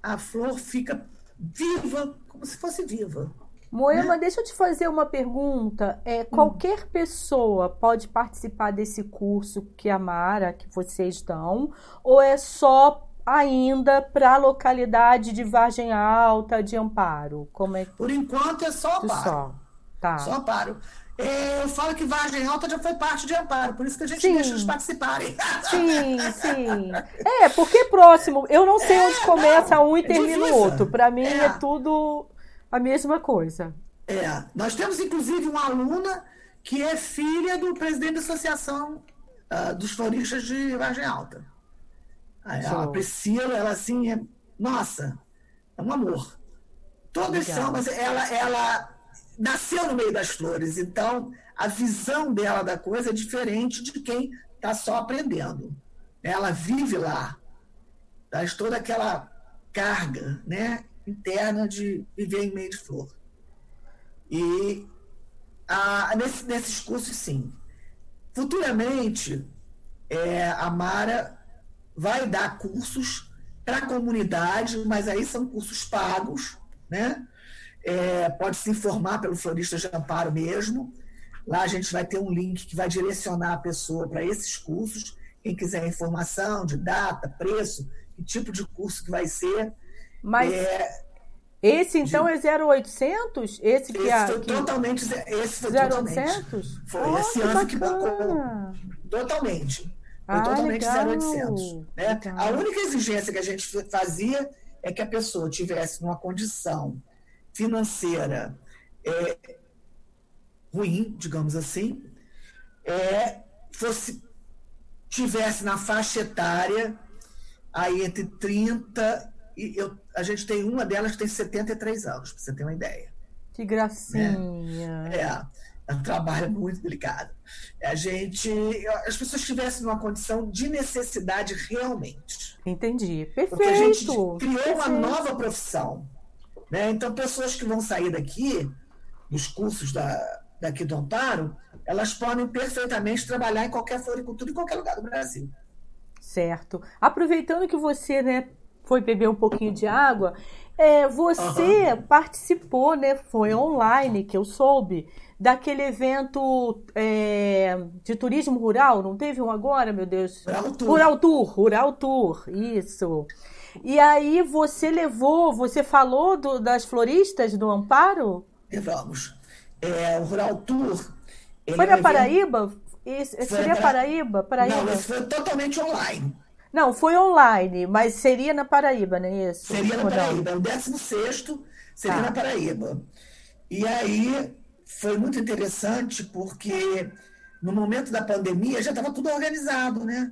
A flor fica viva, como se fosse viva. Moema, né? deixa eu te fazer uma pergunta. É, qualquer hum. pessoa pode participar desse curso que a Mara, que vocês dão, ou é só ainda para a localidade de Vargem Alta, de Amparo? Como é que... Por enquanto é só Amparo. Só, tá. só Amparo. É, eu falo que Vargem Alta já foi parte de Amparo, por isso que a gente sim. deixa eles participarem. Sim, sim. É, porque próximo, eu não sei é, onde começa não, um e é termina o outro. Para mim é. é. tudo a mesma coisa. É, nós temos inclusive uma aluna que é filha do presidente da Associação uh, dos Floristas de Vargem Alta. A, Priscila, ela assim, é, nossa, é um amor. Todas Legal. são, mas ela, ela nasceu no meio das flores, então a visão dela da coisa é diferente de quem está só aprendendo. Ela vive lá, traz toda aquela carga né, interna de viver em meio de flor. E a, nesse, nesses cursos, sim. Futuramente, é, a Mara vai dar cursos para a comunidade, mas aí são cursos pagos, né? É, pode se informar pelo Florista de Amparo mesmo. Lá a gente vai ter um link que vai direcionar a pessoa para esses cursos. Quem quiser informação de data, preço, que tipo de curso que vai ser. Mas é, esse então de, é 0800? Esse que esse é. Foi que... totalmente. Esse foi 0800? Foi oh, esse ano bacana. que bancou. Totalmente. Foi ah, totalmente legal. 0800. Né? A única exigência que a gente fazia é que a pessoa tivesse uma condição financeira é, ruim, digamos assim, é, fosse tivesse na faixa etária aí entre 30 e eu, a gente tem uma delas que tem 73 anos, para você ter uma ideia. Que gracinha. É, é, é um trabalho muito delicado. A gente, as pessoas estivessem numa condição de necessidade realmente. Entendi. Perfeito. Porque a gente criou Perfeito. uma nova profissão. Né? Então, pessoas que vão sair daqui, dos cursos da, daqui do Amparo, elas podem perfeitamente trabalhar em qualquer floricultura, em qualquer lugar do Brasil. Certo. Aproveitando que você né, foi beber um pouquinho de água, é, você uhum. participou, né? Foi online, que eu soube, daquele evento é, de turismo rural, não teve um agora, meu Deus? Rural Tour. Rural Tour, Rural Tour, isso. E aí você levou, você falou do, das floristas do Amparo? Levamos. É, o Rural Tour. Foi na Paraíba? Isso, seria Paraíba? Paraíba? Não, esse foi totalmente online. Não, foi online, mas seria na Paraíba, não é isso? Seria na Paraíba. O 16 seria ah. na Paraíba. E aí foi muito interessante porque no momento da pandemia já estava tudo organizado, né?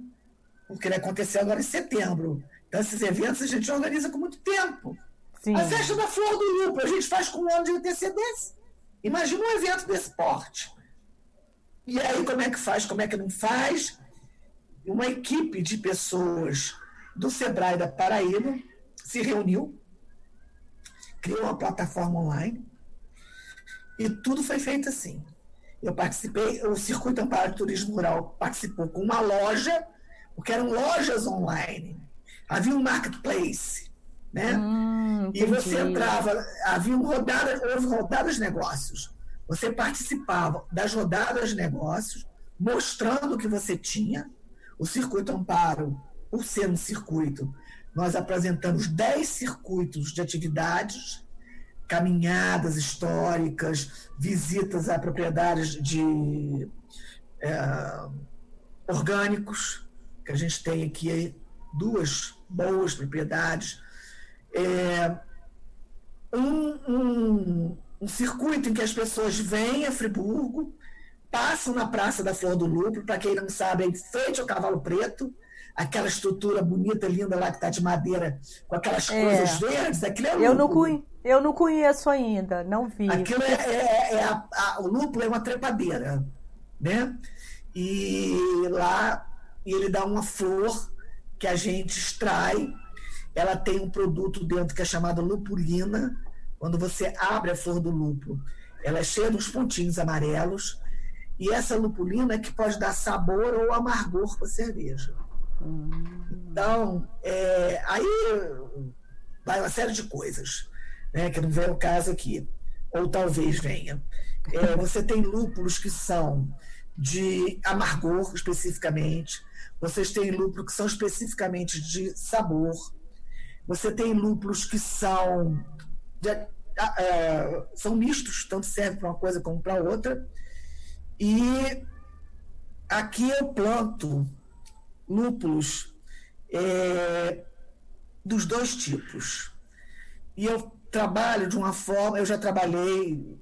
Porque ele aconteceu agora em setembro. Então, esses eventos a gente organiza com muito tempo. Sim. A festa da Flor do Lupo, a gente faz com um ano de antecedência. Imagina um evento desse porte. E aí, como é que faz? Como é que não faz? uma equipe de pessoas do Sebrae da Paraíba se reuniu, criou uma plataforma online e tudo foi feito assim. Eu participei, o Circuito Amparo de Turismo Rural participou com uma loja, porque eram lojas online. Havia um marketplace, né? Hum, e você entrava, havia rodadas, houve rodadas de negócios. Você participava das rodadas de negócios, mostrando o que você tinha, o Circuito Amparo, por ser um circuito, nós apresentamos 10 circuitos de atividades, caminhadas históricas, visitas a propriedades de é, orgânicos, que a gente tem aqui duas boas propriedades, é, um, um, um circuito em que as pessoas vêm a Friburgo, passam na Praça da Flor do Lúpulo, para quem não sabe, é em frente ao Cavalo Preto, aquela estrutura bonita, linda lá que está de madeira, com aquelas é. coisas verdes, aquilo é lúpulo. Eu não, conheço, eu não conheço ainda, não vi. Aquilo é, é, é a, a, o lúpulo é uma trepadeira, né? E lá ele dá uma flor que a gente extrai, ela tem um produto dentro que é chamado lupulina, quando você abre a flor do lúpulo, ela é cheia de uns pontinhos amarelos, e essa lupulina é que pode dar sabor ou amargor para a cerveja. Então, é, aí vai uma série de coisas, né, que não vem o caso aqui, ou talvez venha. É, você tem lúpulos que são de amargor, especificamente, vocês têm lúpulos que são especificamente de sabor, você tem lúpulos que são, de, uh, são mistos, tanto serve para uma coisa como para outra, e aqui eu planto lúpulos é, dos dois tipos. E eu trabalho de uma forma, eu já trabalhei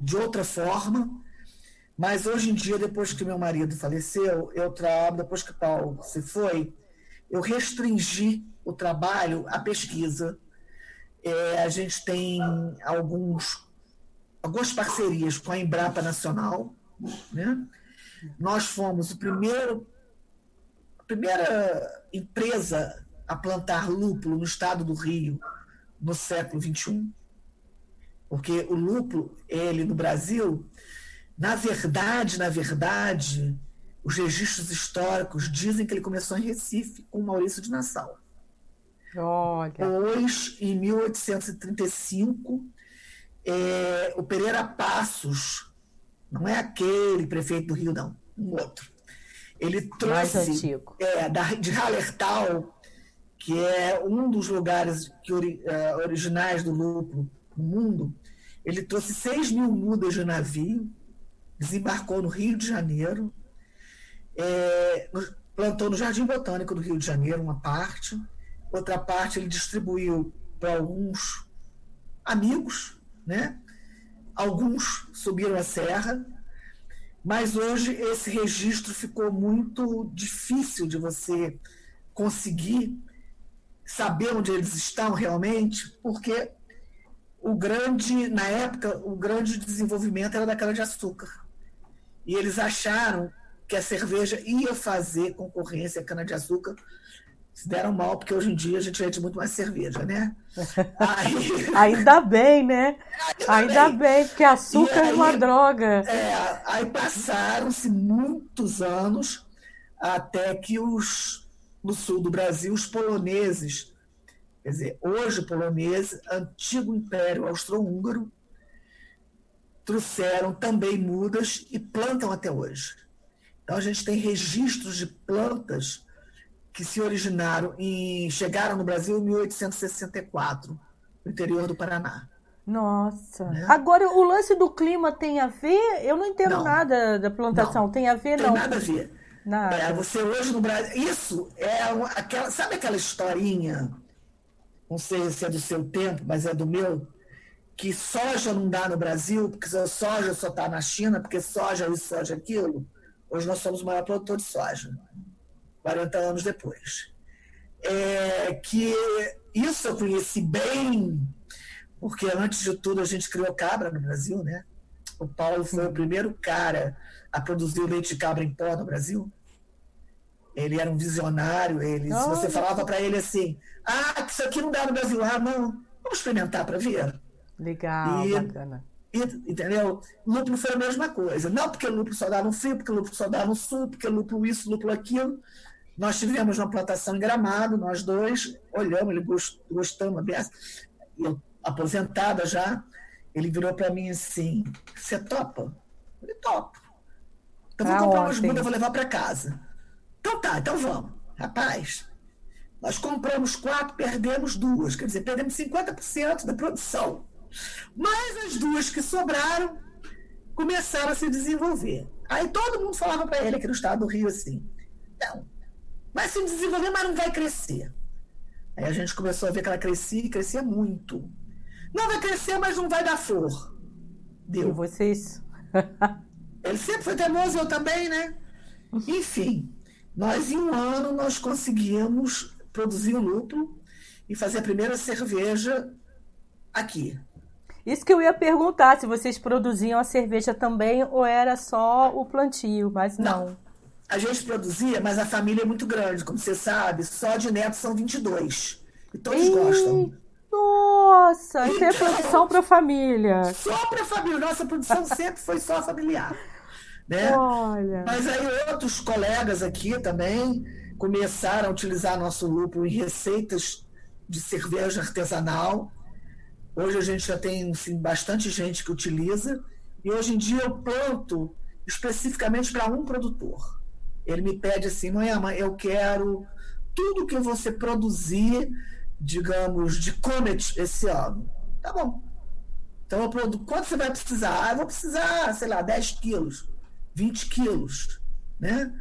de outra forma, mas hoje em dia, depois que meu marido faleceu, eu trabalho, depois que Paulo se foi, eu restringi o trabalho à pesquisa. É, a gente tem alguns, algumas parcerias com a Embrapa Nacional, né? Nós fomos o primeiro, a primeira empresa a plantar lúpulo no estado do Rio no século XXI, porque o lúpulo, ele no Brasil, na verdade, na verdade, os registros históricos dizem que ele começou em Recife com Maurício de Nassau. Olha. Pois, em 1835, é, o Pereira Passos não é aquele prefeito do Rio, não. Um outro. Ele trouxe é, da, de Hallertal, que é um dos lugares que, uh, originais do lúpulo no mundo. Ele trouxe 6 mil mudas de navio, desembarcou no Rio de Janeiro, é, plantou no Jardim Botânico do Rio de Janeiro uma parte, outra parte ele distribuiu para alguns amigos, né? Alguns subiram a serra, Mas hoje esse registro ficou muito difícil de você conseguir saber onde eles estão realmente, porque o grande, na época, o grande desenvolvimento era da cana-de-açúcar. E eles acharam que a cerveja ia fazer concorrência à cana-de-açúcar se deram mal, porque hoje em dia a gente vende muito mais cerveja, né? Aí... Ainda bem, né? Ainda, Ainda bem. bem, porque açúcar aí, é uma droga. É, aí passaram-se muitos anos até que os no sul do Brasil, os poloneses, quer dizer, hoje poloneses, antigo Império Austro-Húngaro, trouxeram também mudas e plantam até hoje. Então a gente tem registros de plantas que se originaram e chegaram no Brasil em 1864, no interior do Paraná. Nossa. Né? Agora, o lance do clima tem a ver? Eu não entendo não, nada da plantação. Não, tem a ver, não? Tem nada a ver. Nada. É, você hoje no Brasil. Isso é aquela. Sabe aquela historinha? Não sei se é do seu tempo, mas é do meu. Que soja não dá no Brasil, porque soja só está na China, porque soja isso, soja aquilo. Hoje nós somos o maior produtor de soja. 40 anos depois. É, que isso eu conheci bem, porque antes de tudo a gente criou cabra no Brasil, né? O Paulo foi o primeiro cara a produzir leite de cabra em pó no Brasil. Ele era um visionário. Ele, se você falava para ele assim, ah, isso aqui não dá no Brasil, ah, não, vamos experimentar para ver. Legal, e, bacana. E, entendeu? Lúpulo foi a mesma coisa. Não porque o lúpulo só dá no frio, porque o lúpulo só dá no sul, porque lúpulo isso, lúpulo aquilo. Nós tivemos uma plantação em Gramado, nós dois, olhamos, ele gost, gostamos, eu aposentada já, ele virou para mim assim, você topa? Eu falei, topo. Então vou ah, comprar umas mudas, vou levar para casa. Então tá, então vamos. Rapaz, nós compramos quatro, perdemos duas, quer dizer, perdemos 50% da produção. Mas as duas que sobraram começaram a se desenvolver. Aí todo mundo falava para ele aqui no estado do Rio assim: não, vai se desenvolver, mas não vai crescer. Aí a gente começou a ver que ela crescia e crescia muito. Não vai crescer, mas não vai dar flor. Deu. E vocês? Ele sempre foi teimoso, eu também, né? Enfim, nós em um ano nós conseguimos produzir o lúpulo e fazer a primeira cerveja aqui. Isso que eu ia perguntar, se vocês produziam a cerveja também ou era só o plantio, mas não. não a gente produzia, mas a família é muito grande, como você sabe, só de netos são 22. E todos Ei, gostam. Nossa, então, é produção para família. Só para família. Nossa produção sempre foi só familiar. Né? Olha. Mas aí outros colegas aqui também começaram a utilizar nosso lúpulo em receitas de cerveja artesanal. Hoje a gente já tem bastante gente que utiliza. E hoje em dia eu planto especificamente para um produtor. Ele me pede assim, mãe, mãe, eu quero tudo que você produzir, digamos, de Comet esse ano. Tá bom. Então eu produzo. Quanto você vai precisar? Ah, eu vou precisar, sei lá, 10 quilos, 20 quilos. Né?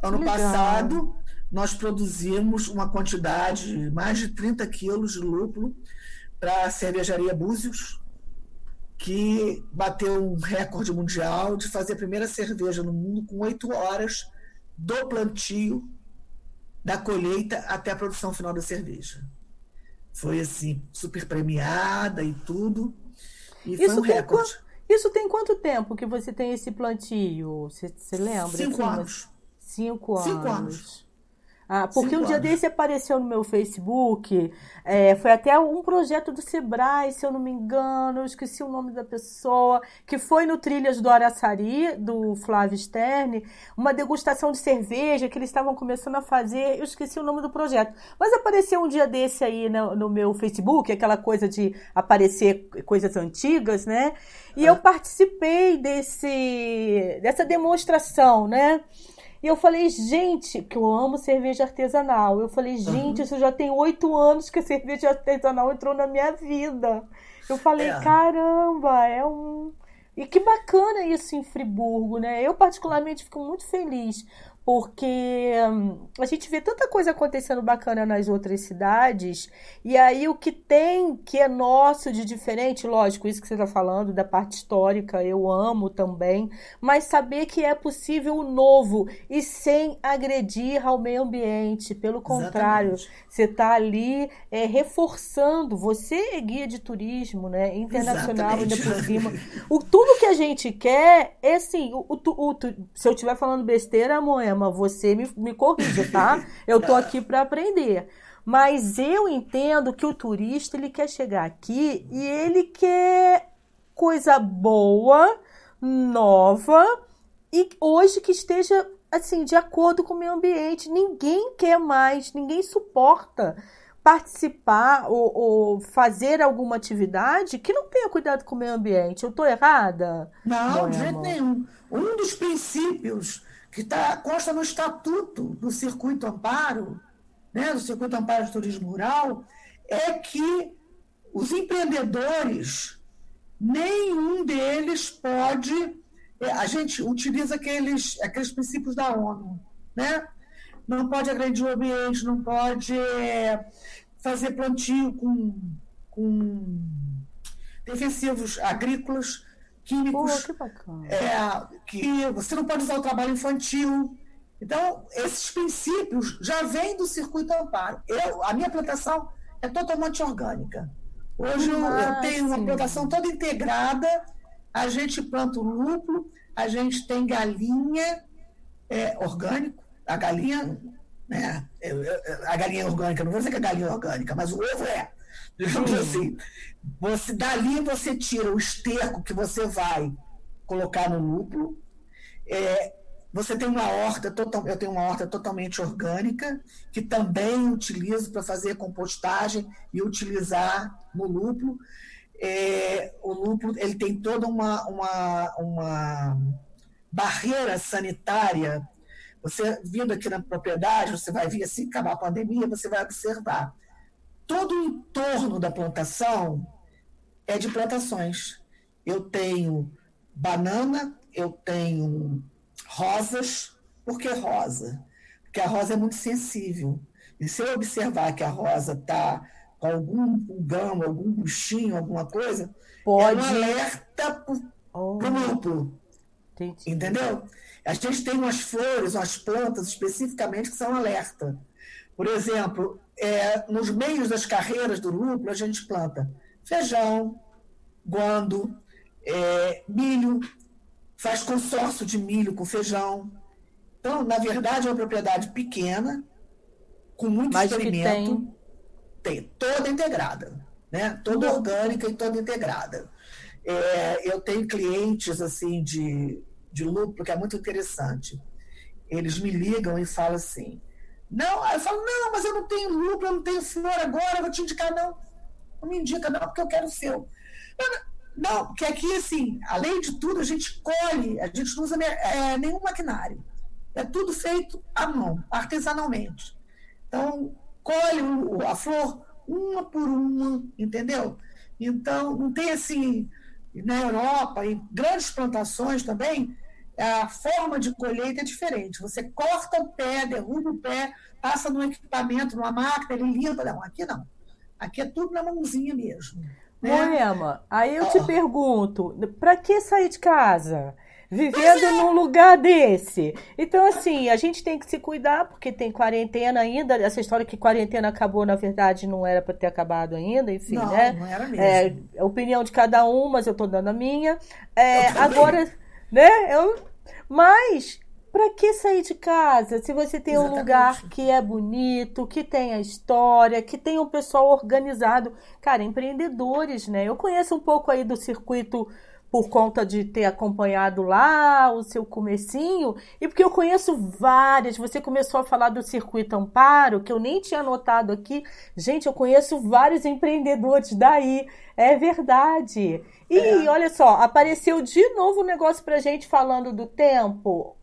Ano Legal. passado, nós produzimos uma quantidade, mais de 30 quilos de lúpulo para a cervejaria Búzios, que bateu um recorde mundial de fazer a primeira cerveja no mundo com 8 horas do plantio, da colheita até a produção final da cerveja. Foi assim, super premiada e tudo. E isso foi um recorde. Qu... Isso tem quanto tempo que você tem esse plantio? Você, você lembra? Cinco assim, anos. Cinco anos. Cinco anos. Ah, porque Cinco um dia anos. desse apareceu no meu Facebook, é, foi até um projeto do Sebrae, se eu não me engano, eu esqueci o nome da pessoa, que foi no Trilhas do Araçari, do Flávio Stern, uma degustação de cerveja que eles estavam começando a fazer, eu esqueci o nome do projeto. Mas apareceu um dia desse aí no, no meu Facebook, aquela coisa de aparecer coisas antigas, né? E ah. eu participei desse, dessa demonstração, né? E eu falei, gente, que eu amo cerveja artesanal. Eu falei, gente, uhum. isso já tem oito anos que a cerveja artesanal entrou na minha vida. Eu falei, é. caramba, é um. E que bacana isso em Friburgo, né? Eu, particularmente, fico muito feliz, porque hum, a gente vê tanta coisa acontecendo bacana nas outras cidades, e aí o que tem que é nosso de diferente, lógico, isso que você está falando da parte histórica, eu amo também, mas saber que é possível o novo e sem agredir ao meio ambiente, pelo contrário, Exatamente. você está ali é, reforçando, você é guia de turismo, né, internacional Exatamente. ainda por cima, o, tudo que a gente quer é assim, o, o, o se eu estiver falando besteira, Moema, problema, você me, me corrija, tá? Eu tô aqui para aprender. Mas eu entendo que o turista ele quer chegar aqui e ele quer coisa boa, nova e hoje que esteja assim de acordo com o meio ambiente. Ninguém quer mais, ninguém suporta participar ou, ou, fazer alguma atividade que não tenha cuidado com o meio ambiente. Eu estou errada? Não, de jeito nenhum. Um dos princípios que tá, consta no estatuto do Circuito Amparo, né, do Circuito Amparo de Turismo Rural, é que os empreendedores, nenhum deles pode. É, a gente utiliza aqueles, aqueles princípios da ONU, né? Não pode agredir o ambiente, não pode é, fazer plantio com, com defensivos agrícolas, químicos. Pô, que é, que você não pode usar o trabalho infantil. Então, esses princípios já vêm do circuito amparo. Eu, a minha plantação é totalmente orgânica. Hoje eu, eu, tenho uma plantação toda integrada. A gente planta o lúpulo, a gente tem galinha é, orgânico, a galinha, né? a galinha orgânica, não vou dizer que a galinha é orgânica, mas o ovo é digamos assim. Você, dali você tira o esterco que você vai colocar no lúpulo. É, você tem uma horta, total, eu tenho uma horta totalmente orgânica, que também utilizo para fazer compostagem e utilizar no lúpulo. É, o lúpulo ele tem toda uma, uma, uma barreira sanitária. Você vindo aqui na propriedade, você vai vir assim, acabar a pandemia, você vai observar todo o entorno da plantação é de plantações. Eu tenho banana, eu tenho rosas. Por que rosa? Porque a rosa é muito sensível. E se eu observar que a rosa está com algum pulgão, algum buchinho, alguma coisa, Pode. é um alerta para o oh. lúpulo. Entendeu? A gente tem umas flores, umas plantas especificamente que são alerta. Por exemplo, é, nos meios das carreiras do lúpulo, a gente planta feijão, guando, é, milho, faz consórcio de milho com feijão. Então, na verdade, é uma propriedade pequena, com muito Mas experimento, tem. tem. toda integrada, né? toda uhum. orgânica e toda integrada. É, eu tenho clientes assim de, de lúpulo que é muito interessante. Eles me ligam e falam assim: não, eu falo, não, mas eu não tenho lúpulo, eu não tenho flor agora, eu vou te indicar, não. Não me indica, não, porque eu quero o seu. Não, porque aqui, assim, além de tudo, a gente colhe, a gente não usa é, nenhum maquinário. É tudo feito à mão, artesanalmente. Então, colhe a flor uma por uma, entendeu? Então, não tem assim, na Europa, em grandes plantações também, a forma de colheita é diferente. Você corta o pé, derruba o pé, passa no equipamento, numa máquina, ele limpa. Não, aqui não. Aqui é tudo na mãozinha mesmo. Né? Moema, aí eu oh. te pergunto, para que sair de casa? Vivendo é. num lugar desse. Então, assim, a gente tem que se cuidar, porque tem quarentena ainda. Essa história que quarentena acabou, na verdade, não era para ter acabado ainda, enfim, não, né? Não era mesmo. É, a opinião de cada um, mas eu tô dando a minha. É, agora né? Eu, mas para que sair de casa se você tem Exatamente. um lugar que é bonito, que tem a história, que tem um pessoal organizado, cara, empreendedores, né? Eu conheço um pouco aí do circuito por conta de ter acompanhado lá o seu comecinho e porque eu conheço várias. Você começou a falar do circuito Amparo, que eu nem tinha anotado aqui. Gente, eu conheço vários empreendedores daí. É verdade. E é. olha só, apareceu de novo um negócio pra gente falando do tempo.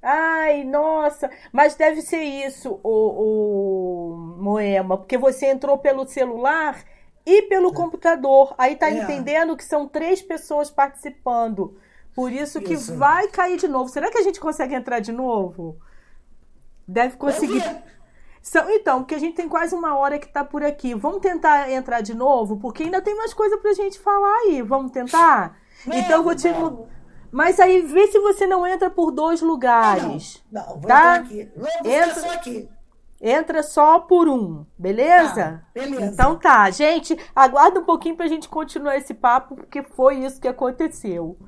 Ai, nossa, mas deve ser isso, o, o Moema, porque você entrou pelo celular e pelo é. computador. Aí tá é. entendendo que são três pessoas participando. Por isso que isso. vai cair de novo. Será que a gente consegue entrar de novo? Deve conseguir. São, então, porque a gente tem quase uma hora que está por aqui. Vamos tentar entrar de novo, porque ainda tem mais coisa para a gente falar aí. Vamos tentar? Então, então eu vou te. Mas aí vê se você não entra por dois lugares. Não, não, vou tá? aqui. Vou entra só aqui. Entra só por um, beleza? Tá, beleza. Então tá, gente, aguarda um pouquinho pra gente continuar esse papo, porque foi isso que aconteceu.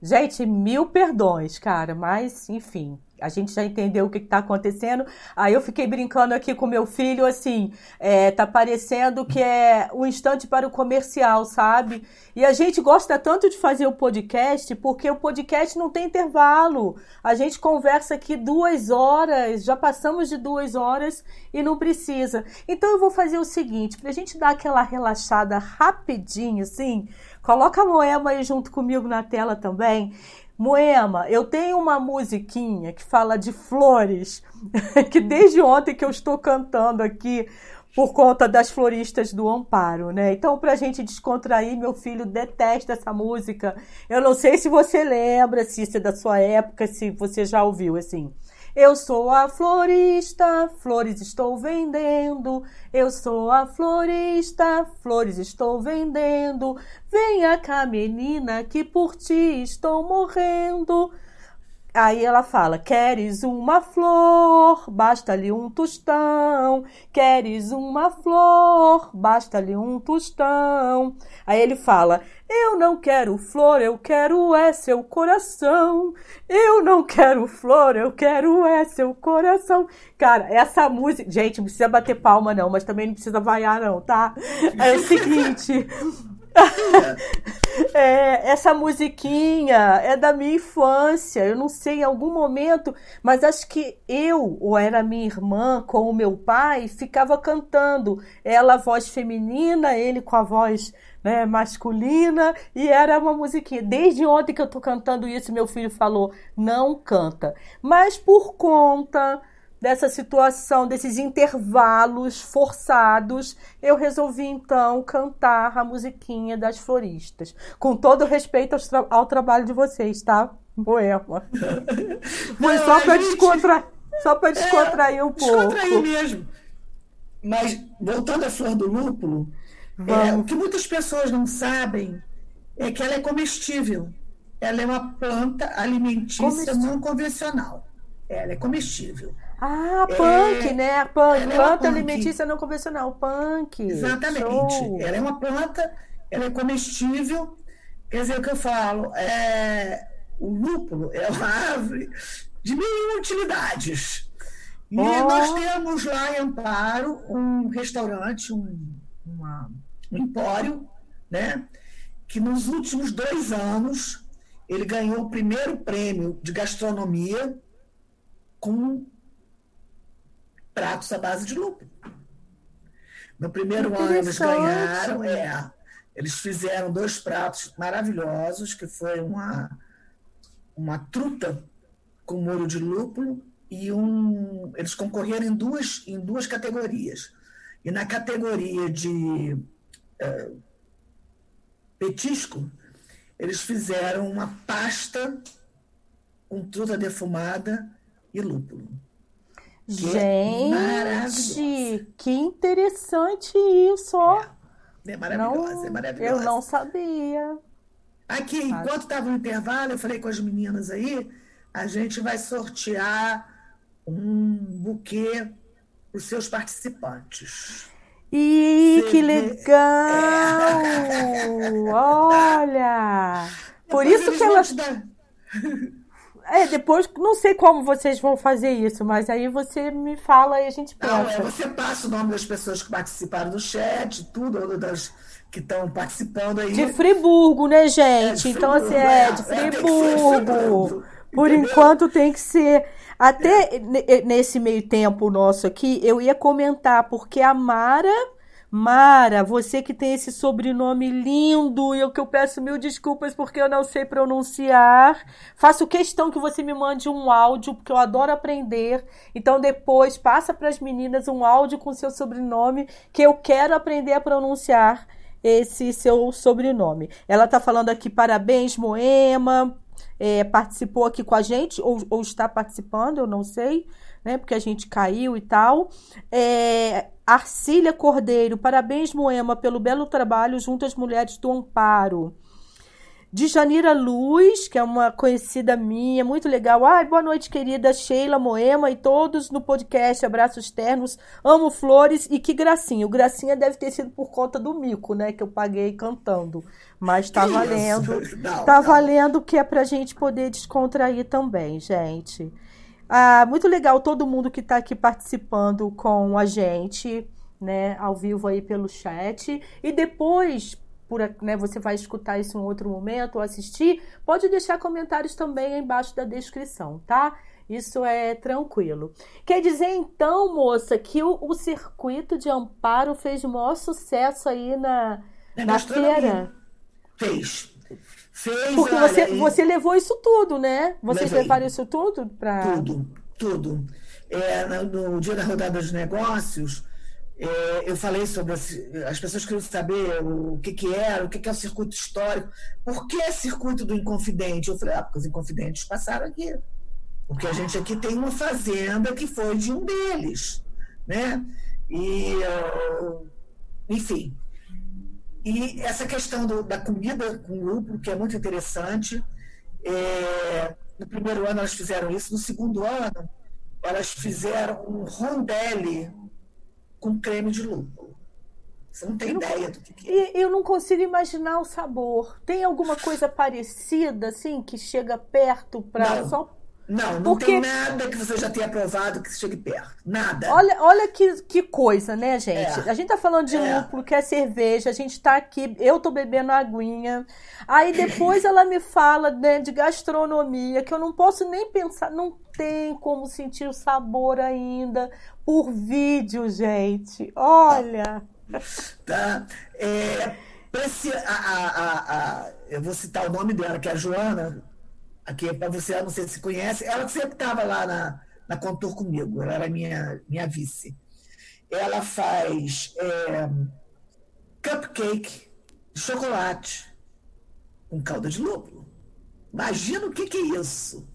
Gente, mil perdões, cara, mas enfim, a gente já entendeu o que está acontecendo. Aí eu fiquei brincando aqui com meu filho, assim, é, tá parecendo que é um instante para o comercial, sabe? E a gente gosta tanto de fazer o podcast porque o podcast não tem intervalo. A gente conversa aqui duas horas, já passamos de duas horas e não precisa. Então eu vou fazer o seguinte, para a gente dar aquela relaxada rapidinho, assim, coloca a Moema aí junto comigo na tela também. Moema, eu tenho uma musiquinha que fala de flores, que desde ontem que eu estou cantando aqui por conta das floristas do Amparo, né? Então, pra gente descontrair, meu filho detesta essa música. Eu não sei se você lembra, se é da sua época, se você já ouviu, assim. Eu sou a florista, flores estou vendendo. Eu sou a florista, flores estou vendendo. Venha cá, menina, que por ti estou morrendo. Aí ela fala: Queres uma flor? Basta-lhe um tostão. Queres uma flor? Basta-lhe um tostão. Aí ele fala: Eu não quero flor, eu quero é seu coração. Eu não quero flor, eu quero é seu coração. Cara, essa música. Gente, não precisa bater palma, não, mas também não precisa vaiar, não, tá? É o seguinte. é, essa musiquinha é da minha infância. Eu não sei em algum momento, mas acho que eu, ou era minha irmã com o meu pai, ficava cantando. Ela, a voz feminina, ele com a voz né, masculina, e era uma musiquinha. Desde ontem que eu tô cantando isso, meu filho falou: não canta. Mas por conta dessa situação, desses intervalos forçados, eu resolvi então cantar a musiquinha das floristas. Com todo respeito tra ao trabalho de vocês, tá? Poema. Foi só para gente... descontrair, só para descontrair é, um pouco. Descontrair mesmo. Mas voltando à flor do lúpulo, é, o que muitas pessoas não sabem é que ela é comestível. Ela é uma planta alimentícia comestível. não convencional. Ela é comestível. Ah, punk, é, né? Punk, é planta punk. alimentícia não convencional, punk. Exatamente. Show. Ela é uma planta, ela é comestível. Quer dizer, o que eu falo, é, o lúpulo é uma árvore de mil utilidades. E oh. nós temos lá em Amparo um restaurante, um, uma, um empório, né? que nos últimos dois anos ele ganhou o primeiro prêmio de gastronomia com pratos à base de lúpulo. No primeiro ano eles ganharam, é, eles fizeram dois pratos maravilhosos, que foi uma, uma truta com molho de lúpulo e um. Eles concorreram em duas, em duas categorias. E na categoria de é, petisco, eles fizeram uma pasta com truta defumada e lúpulo. Gente, que interessante isso, ó. É, é maravilhosa, não, é maravilhosa. Eu não sabia. Aqui, enquanto estava no intervalo, eu falei com as meninas aí, a gente vai sortear um buquê para os seus participantes. Ih, que legal! É. Olha! Por Depois isso que elas. Dar... É, depois, não sei como vocês vão fazer isso, mas aí você me fala e a gente pensa. Não, é, você passa o nome das pessoas que participaram do chat, tudo, das que estão participando aí. De Friburgo, né, gente? É, então, assim, é, é de Friburgo. Por Entendeu? enquanto tem que ser. Até é. nesse meio tempo nosso aqui, eu ia comentar, porque a Mara Mara, você que tem esse sobrenome lindo e eu que eu peço mil desculpas porque eu não sei pronunciar. Faço questão que você me mande um áudio porque eu adoro aprender. Então depois passa para as meninas um áudio com seu sobrenome que eu quero aprender a pronunciar esse seu sobrenome. Ela tá falando aqui parabéns Moema. é, participou aqui com a gente, ou, ou está participando, eu não sei, né? Porque a gente caiu e tal. É, Arcília Cordeiro, parabéns, Moema, pelo belo trabalho junto às mulheres do Amparo. De Janira Luz, que é uma conhecida minha, muito legal. Ai, boa noite, querida Sheila Moema e todos no podcast. Abraços ternos. Amo flores e que gracinha. O gracinha deve ter sido por conta do mico, né? Que eu paguei cantando. Mas tá que valendo. Não, tá não. valendo que é pra gente poder descontrair também, gente. Ah, muito legal todo mundo que está aqui participando com a gente, né, ao vivo aí pelo chat. E depois, por, né, você vai escutar isso em outro momento ou assistir, pode deixar comentários também embaixo da descrição, tá? Isso é tranquilo. Quer dizer, então, moça, que o, o circuito de amparo fez o maior sucesso aí na, é na feira? Fez. Fez, Porque olha, você, você levou isso tudo, né? Vocês levei. levaram isso tudo para. Tudo, tudo. É, no, dia da rodada dos negócios, é, eu falei sobre. As, as pessoas queriam saber o que, que era, o que, que é o circuito histórico. Por que é circuito do Inconfidente? Eu falei, ah, porque os Inconfidentes passaram aqui. Porque a gente aqui tem uma fazenda que foi de um deles. Né? E, enfim, e essa questão do, da comida com lúpulo, que é muito interessante. É, no primeiro ano elas fizeram isso, no segundo ano elas fizeram um rondelli com creme de lúpulo. Você não tem eu ideia não, do que, que é. Eu não consigo imaginar o sabor. Tem alguma coisa parecida, assim, que chega perto para só não, não Porque... tem nada que você já tenha provado que chegue perto. Nada. Olha, olha que, que coisa, né, gente? É. A gente tá falando de é. lúpulo, que é cerveja, a gente tá aqui, eu tô bebendo aguinha. Aí depois ela me fala né, de gastronomia, que eu não posso nem pensar, não tem como sentir o sabor ainda por vídeo, gente. Olha. Tá. É, a, a, a, eu vou citar o nome dela, que é a Joana aqui para você, não sei se conhece, ela sempre estava lá na, na Contour comigo, ela era minha, minha vice. Ela faz é, cupcake de chocolate com calda de lúpulo. Imagina o que, que é isso.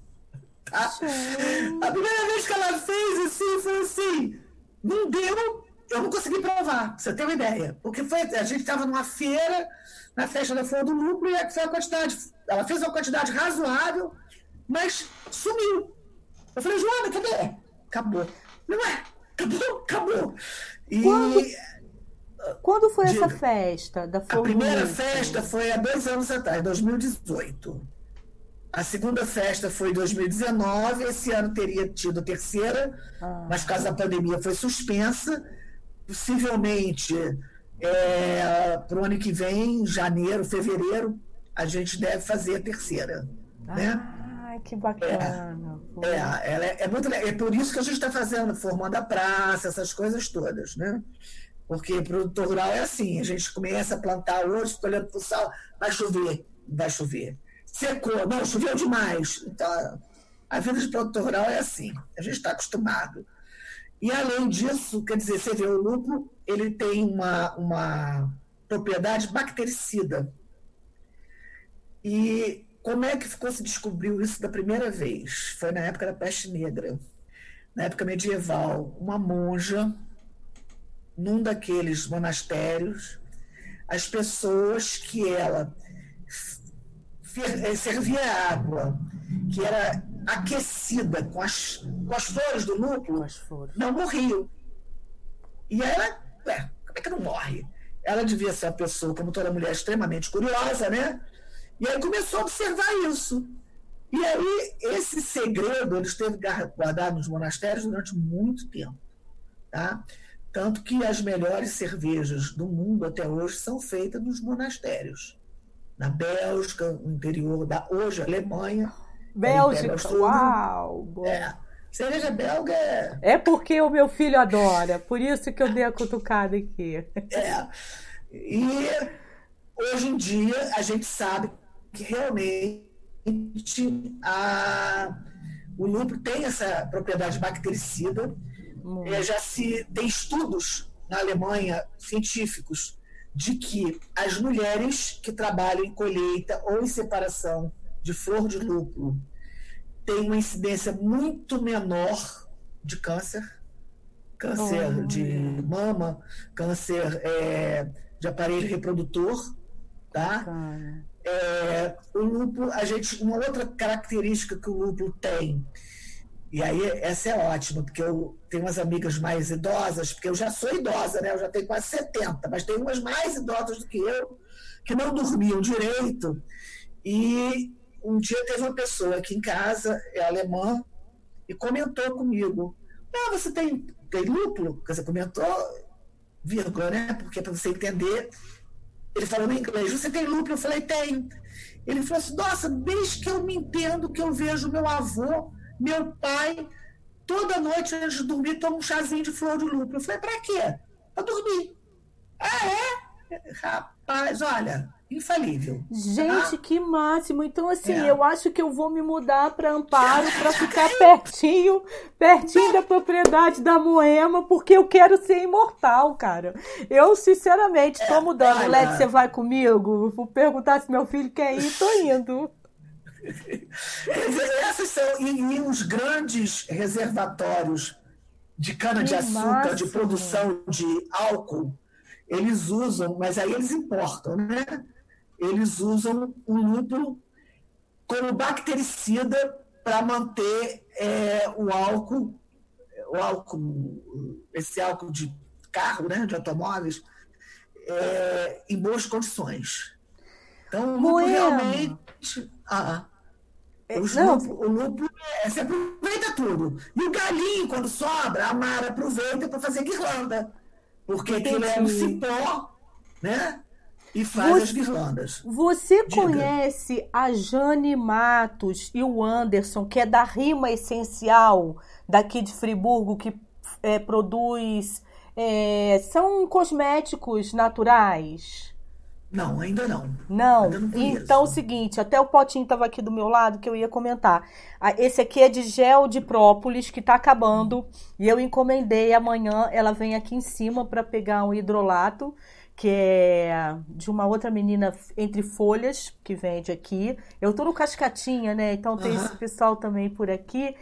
Tá? A primeira vez que ela fez assim, foi assim, não deu, eu não consegui provar, pra você ter uma ideia. Porque foi, a gente estava numa feira, na festa da Flor do Lúpulo, e foi a quantidade ela fez uma quantidade razoável, mas sumiu. Eu falei, Joana, cadê? Acabou. Não é? Acabou? Acabou. E. Quando, quando foi essa festa da A primeira festa foi há dois anos atrás, 2018. A segunda festa foi em 2019. Esse ano teria tido a terceira, ah. mas por causa da pandemia foi suspensa. Possivelmente é, para o ano que vem, janeiro, fevereiro, a gente deve fazer a terceira. Né? Ah, que bacana. É, é, ela é, é, muito É por isso que a gente está fazendo, formando a praça, essas coisas todas, né? Porque produtor rural é assim, a gente começa a plantar hoje, estou olhando para o sal, vai chover, vai chover. Secou, não, choveu demais. Então, a vida de produtor rural é assim, a gente está acostumado. E além disso, quer dizer, você vê o lúpulo, ele tem uma, uma propriedade bactericida. E como é que ficou se descobriu isso da primeira vez? Foi na época da peste negra, na época medieval. Uma monja, num daqueles monastérios, as pessoas que ela eh, servia água, que era aquecida com as, com as flores do lúpulo, não morriam. E ela, ué, como é que não morre? Ela devia ser uma pessoa, como toda mulher, extremamente curiosa, né? E aí começou a observar isso. E aí, esse segredo ele esteve guardado nos monastérios durante muito tempo. Tá? Tanto que as melhores cervejas do mundo até hoje são feitas nos monastérios. Na Bélgica, no interior da hoje Alemanha. Bélgica, uau! É. Cerveja belga é... É porque o meu filho adora, por isso que eu dei a cutucada aqui. É. E hoje em dia a gente sabe que realmente a, o lúpulo tem essa propriedade bactericida. É, já se tem estudos na Alemanha científicos de que as mulheres que trabalham em colheita ou em separação de flor de lúpulo tem uma incidência muito menor de câncer, câncer oh. de mama, câncer é, de aparelho reprodutor, tá? É, o lúpulo, a gente, uma outra característica que o lúpulo tem, e aí essa é ótima, porque eu tenho umas amigas mais idosas, porque eu já sou idosa, né? Eu já tenho quase 70, mas tem umas mais idosas do que eu, que não dormiam direito. E um dia teve uma pessoa aqui em casa, é alemã, e comentou comigo: Ah, você tem, tem lúpulo? Você comentou, vírgula, né? Porque para você entender, ele falou em inglês: Você tem lúpulo? Eu falei: Tenho. Ele falou assim: Nossa, desde que eu me entendo, que eu vejo meu avô, meu pai, toda noite antes de dormir, toma um chazinho de flor de lúpulo. Eu falei: Para quê? Para dormir. Ah, é? Rapaz, olha, infalível. Gente, ah. que máximo. Então, assim, é. eu acho que eu vou me mudar para Amparo para ficar pertinho, pertinho da propriedade da Moema, porque eu quero ser imortal, cara. Eu, sinceramente, tô é, mudando. Olha... Led, você vai comigo? Vou perguntar se meu filho quer ir, tô indo. Essas são e, e os grandes reservatórios de cana-de-açúcar, de produção de álcool, eles usam, mas aí eles importam, né? Eles usam o lúpulo como bactericida para manter é, o álcool, o álcool, esse álcool de carro, né, de automóveis, é, em boas condições. Então, o lúpulo realmente. Ah, é, o, lúpulo, o lúpulo é, você aproveita tudo. E o galinho, quando sobra, a Mara aproveita para fazer guirlanda. Porque aquilo é um cipó, né? E faz você, as guirlandas. Você Diga. conhece a Jane Matos e o Anderson, que é da Rima Essencial, daqui de Friburgo, que é, produz. É, são cosméticos naturais? Não, ainda não. Não. Ainda não então, é o seguinte, até o potinho estava aqui do meu lado que eu ia comentar. Ah, esse aqui é de gel de própolis que está acabando e eu encomendei amanhã. Ela vem aqui em cima para pegar um hidrolato que é de uma outra menina entre folhas que vende aqui. Eu tô no Cascatinha, né? Então tem uhum. esse pessoal também por aqui.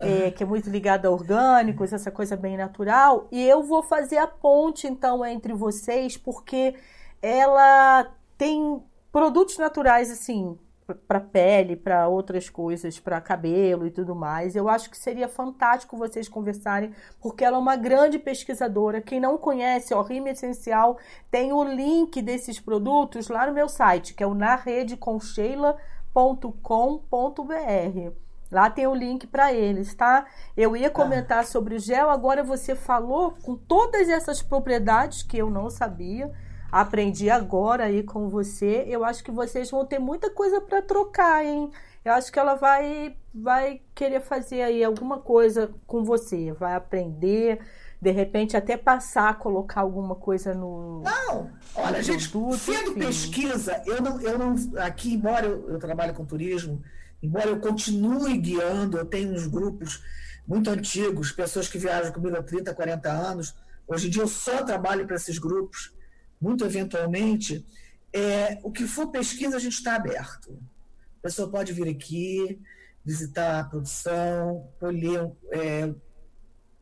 Uhum. É, que é muito ligado a orgânicos, essa coisa bem natural. E eu vou fazer a ponte, então, entre vocês, porque ela tem produtos naturais, assim, para pele, para outras coisas, para cabelo e tudo mais. Eu acho que seria fantástico vocês conversarem, porque ela é uma grande pesquisadora. Quem não conhece, o Rima Essencial tem o link desses produtos lá no meu site, que é o naredeconcheila.com.br. Lá tem o link para eles, tá? Eu ia comentar sobre o gel, agora você falou com todas essas propriedades que eu não sabia aprendi agora aí com você. Eu acho que vocês vão ter muita coisa para trocar, hein? Eu acho que ela vai vai querer fazer aí alguma coisa com você, vai aprender, de repente até passar a colocar alguma coisa no Não, olha, no gente, produto, sendo enfim. pesquisa, eu não eu não aqui embora eu, eu trabalho com turismo, embora eu continue guiando, eu tenho uns grupos muito antigos, pessoas que viajam comigo há 30, 40 anos. Hoje em dia eu só trabalho para esses grupos muito eventualmente, é, o que for pesquisa, a gente está aberto. A pessoa pode vir aqui, visitar a produção, colher, é,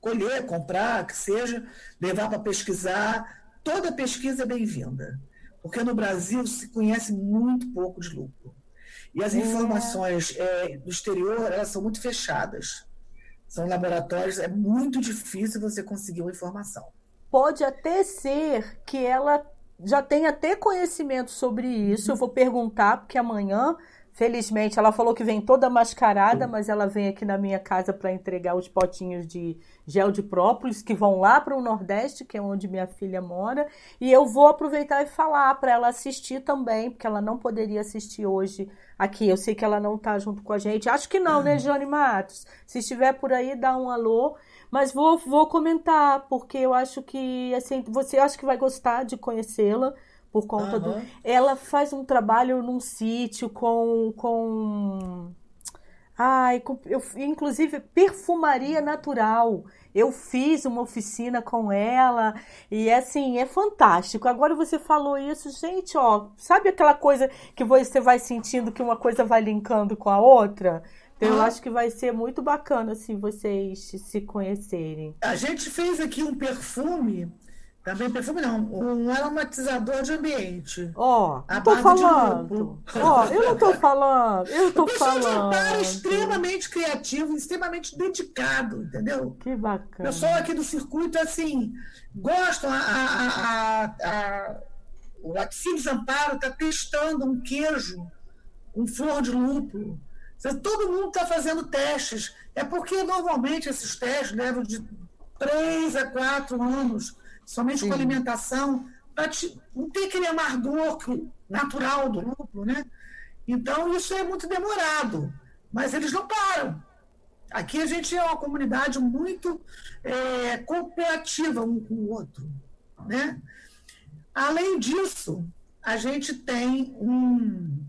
colher, comprar, que seja, levar para pesquisar. Toda pesquisa é bem-vinda, porque no Brasil se conhece muito pouco de lucro. E as é. informações é, do exterior elas são muito fechadas. São laboratórios, é muito difícil você conseguir uma informação pode até ser que ela já tenha até conhecimento sobre isso. Eu vou perguntar, porque amanhã, felizmente, ela falou que vem toda mascarada, mas ela vem aqui na minha casa para entregar os potinhos de gel de própolis que vão lá para o Nordeste, que é onde minha filha mora. E eu vou aproveitar e falar para ela assistir também, porque ela não poderia assistir hoje aqui. Eu sei que ela não está junto com a gente. Acho que não, né, Jane Matos? Se estiver por aí, dá um alô. Mas vou, vou comentar, porque eu acho que, assim, você acha que vai gostar de conhecê-la por conta uhum. do. Ela faz um trabalho num sítio com. com... Ai, eu, inclusive perfumaria natural. Eu fiz uma oficina com ela e assim, é fantástico. Agora você falou isso, gente, ó, sabe aquela coisa que você vai sentindo que uma coisa vai linkando com a outra? Então, eu acho que vai ser muito bacana assim vocês se conhecerem. A gente fez aqui um perfume também perfume não, um aromatizador de ambiente. Ó, oh, tô falando. Ó, oh, eu não tô falando. Eu tô falando. É um cara extremamente criativo, extremamente dedicado, entendeu? Que bacana. O pessoal aqui do circuito, assim, gostam. A, a, a, a, o Laticínios Amparo está testando um queijo com flor de lúpulo. Todo mundo está fazendo testes. É porque normalmente esses testes levam de três a quatro anos somente Sim. com alimentação, para não ter aquele amargor natural do lúpulo, né? Então, isso é muito demorado, mas eles não param. Aqui a gente é uma comunidade muito é, cooperativa um com o outro, né? Além disso, a gente tem um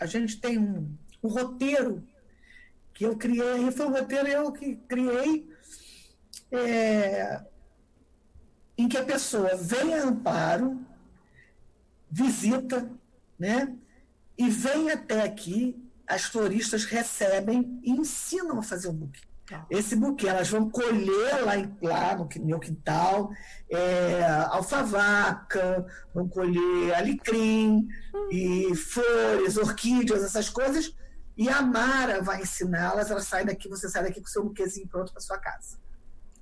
a gente tem um, um roteiro que eu criei, foi um roteiro eu que criei é, em que a pessoa vem a amparo, visita, né? E vem até aqui, as floristas recebem e ensinam a fazer o buquê. Tá. Esse buquê elas vão colher lá, lá no meu quintal, é, alfavaca, vão colher alecrim hum. e flores, orquídeas, essas coisas, e a Mara vai ensiná-las, ela sai daqui, você sai daqui com o seu buquêzinho pronto para sua casa.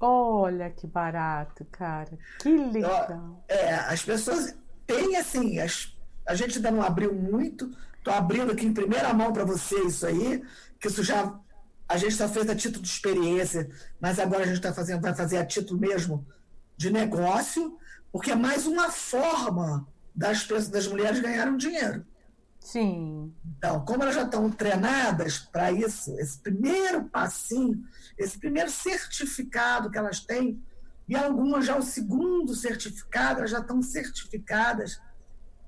Olha que barato, cara. Que legal. É, as pessoas têm assim, as, a gente ainda não abriu muito. Estou abrindo aqui em primeira mão para você isso aí, que isso já a gente está fez a título de experiência, mas agora a gente está fazendo, vai fazer a título mesmo de negócio, porque é mais uma forma das das mulheres ganharem dinheiro. Sim. Então, como elas já estão treinadas para isso, esse primeiro passinho, esse primeiro certificado que elas têm, e algumas já o segundo certificado, elas já estão certificadas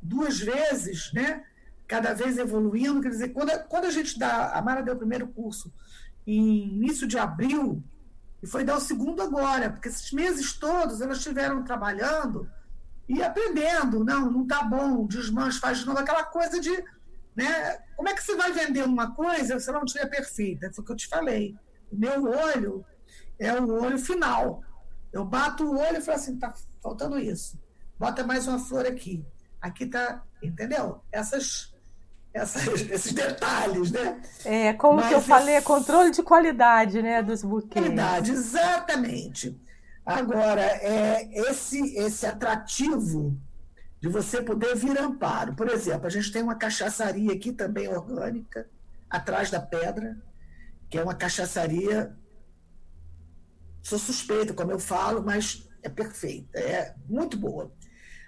duas vezes, né? cada vez evoluindo. Quer dizer, quando a, quando a gente dá, a Mara deu o primeiro curso em início de abril, e foi dar o segundo agora, porque esses meses todos elas estiveram trabalhando e aprendendo. Não, não está bom, desmanche, faz de novo, aquela coisa de. Né, como é que você vai vender uma coisa se ela não estiver perfeita? Foi o que eu te falei. O meu olho é o olho final. Eu bato o olho e falo assim: está faltando isso. Bota mais uma flor aqui. Aqui está, entendeu? Essas, essas, esses detalhes, né? É, como Mas que eu falei, é controle de qualidade, né, dos buquês. Qualidade, exatamente. Agora, é, esse, esse atrativo de você poder vir amparo. Por exemplo, a gente tem uma cachaçaria aqui também orgânica, atrás da pedra, que é uma cachaçaria. Sou suspeita, como eu falo, mas é perfeita, é muito boa.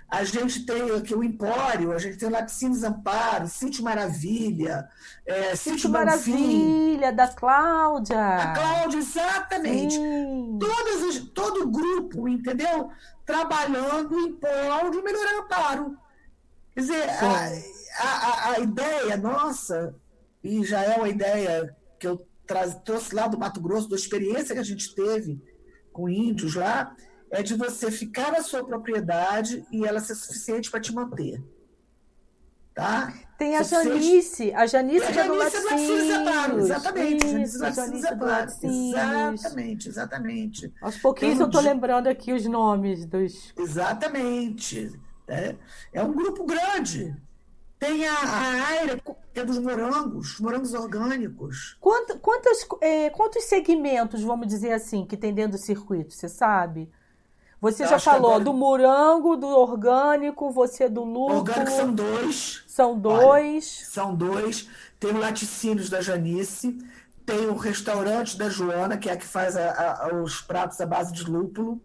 A gente tem aqui o Empório, a gente tem Laticínios Amparo, Sítio Maravilha, é, Sítio Maravilha, da Cláudia. A Cláudia, exatamente. Todas todo o grupo, entendeu? Trabalhando em prol de melhorar o amparo. Quer dizer, a, a, a, ideia nossa, e já é uma ideia que eu trouxe lá do Mato Grosso, da experiência que a gente teve com índios lá, é de você ficar na sua propriedade e ela ser suficiente para te manter. Tá? Tem a Janice, a Janice, a Janice é do Laticínios. Exatamente, Isso, Janice, Janice é do Laticínios. Exatamente, exatamente. Aos pouquinhos eu estou lembrando aqui os nomes dos... Exatamente. É, é um grupo grande. Tem a, a Aira, que é dos morangos, morangos orgânicos. Quanto, quantos, é, quantos segmentos, vamos dizer assim, que tem dentro do circuito, você sabe? Você já falou agora... do morango, do orgânico, você do lúpulo. Orgânico são dois. São dois. Olha, são dois. Tem o laticínios da Janice, tem o restaurante da Joana, que é a que faz a, a, os pratos à base de lúpulo,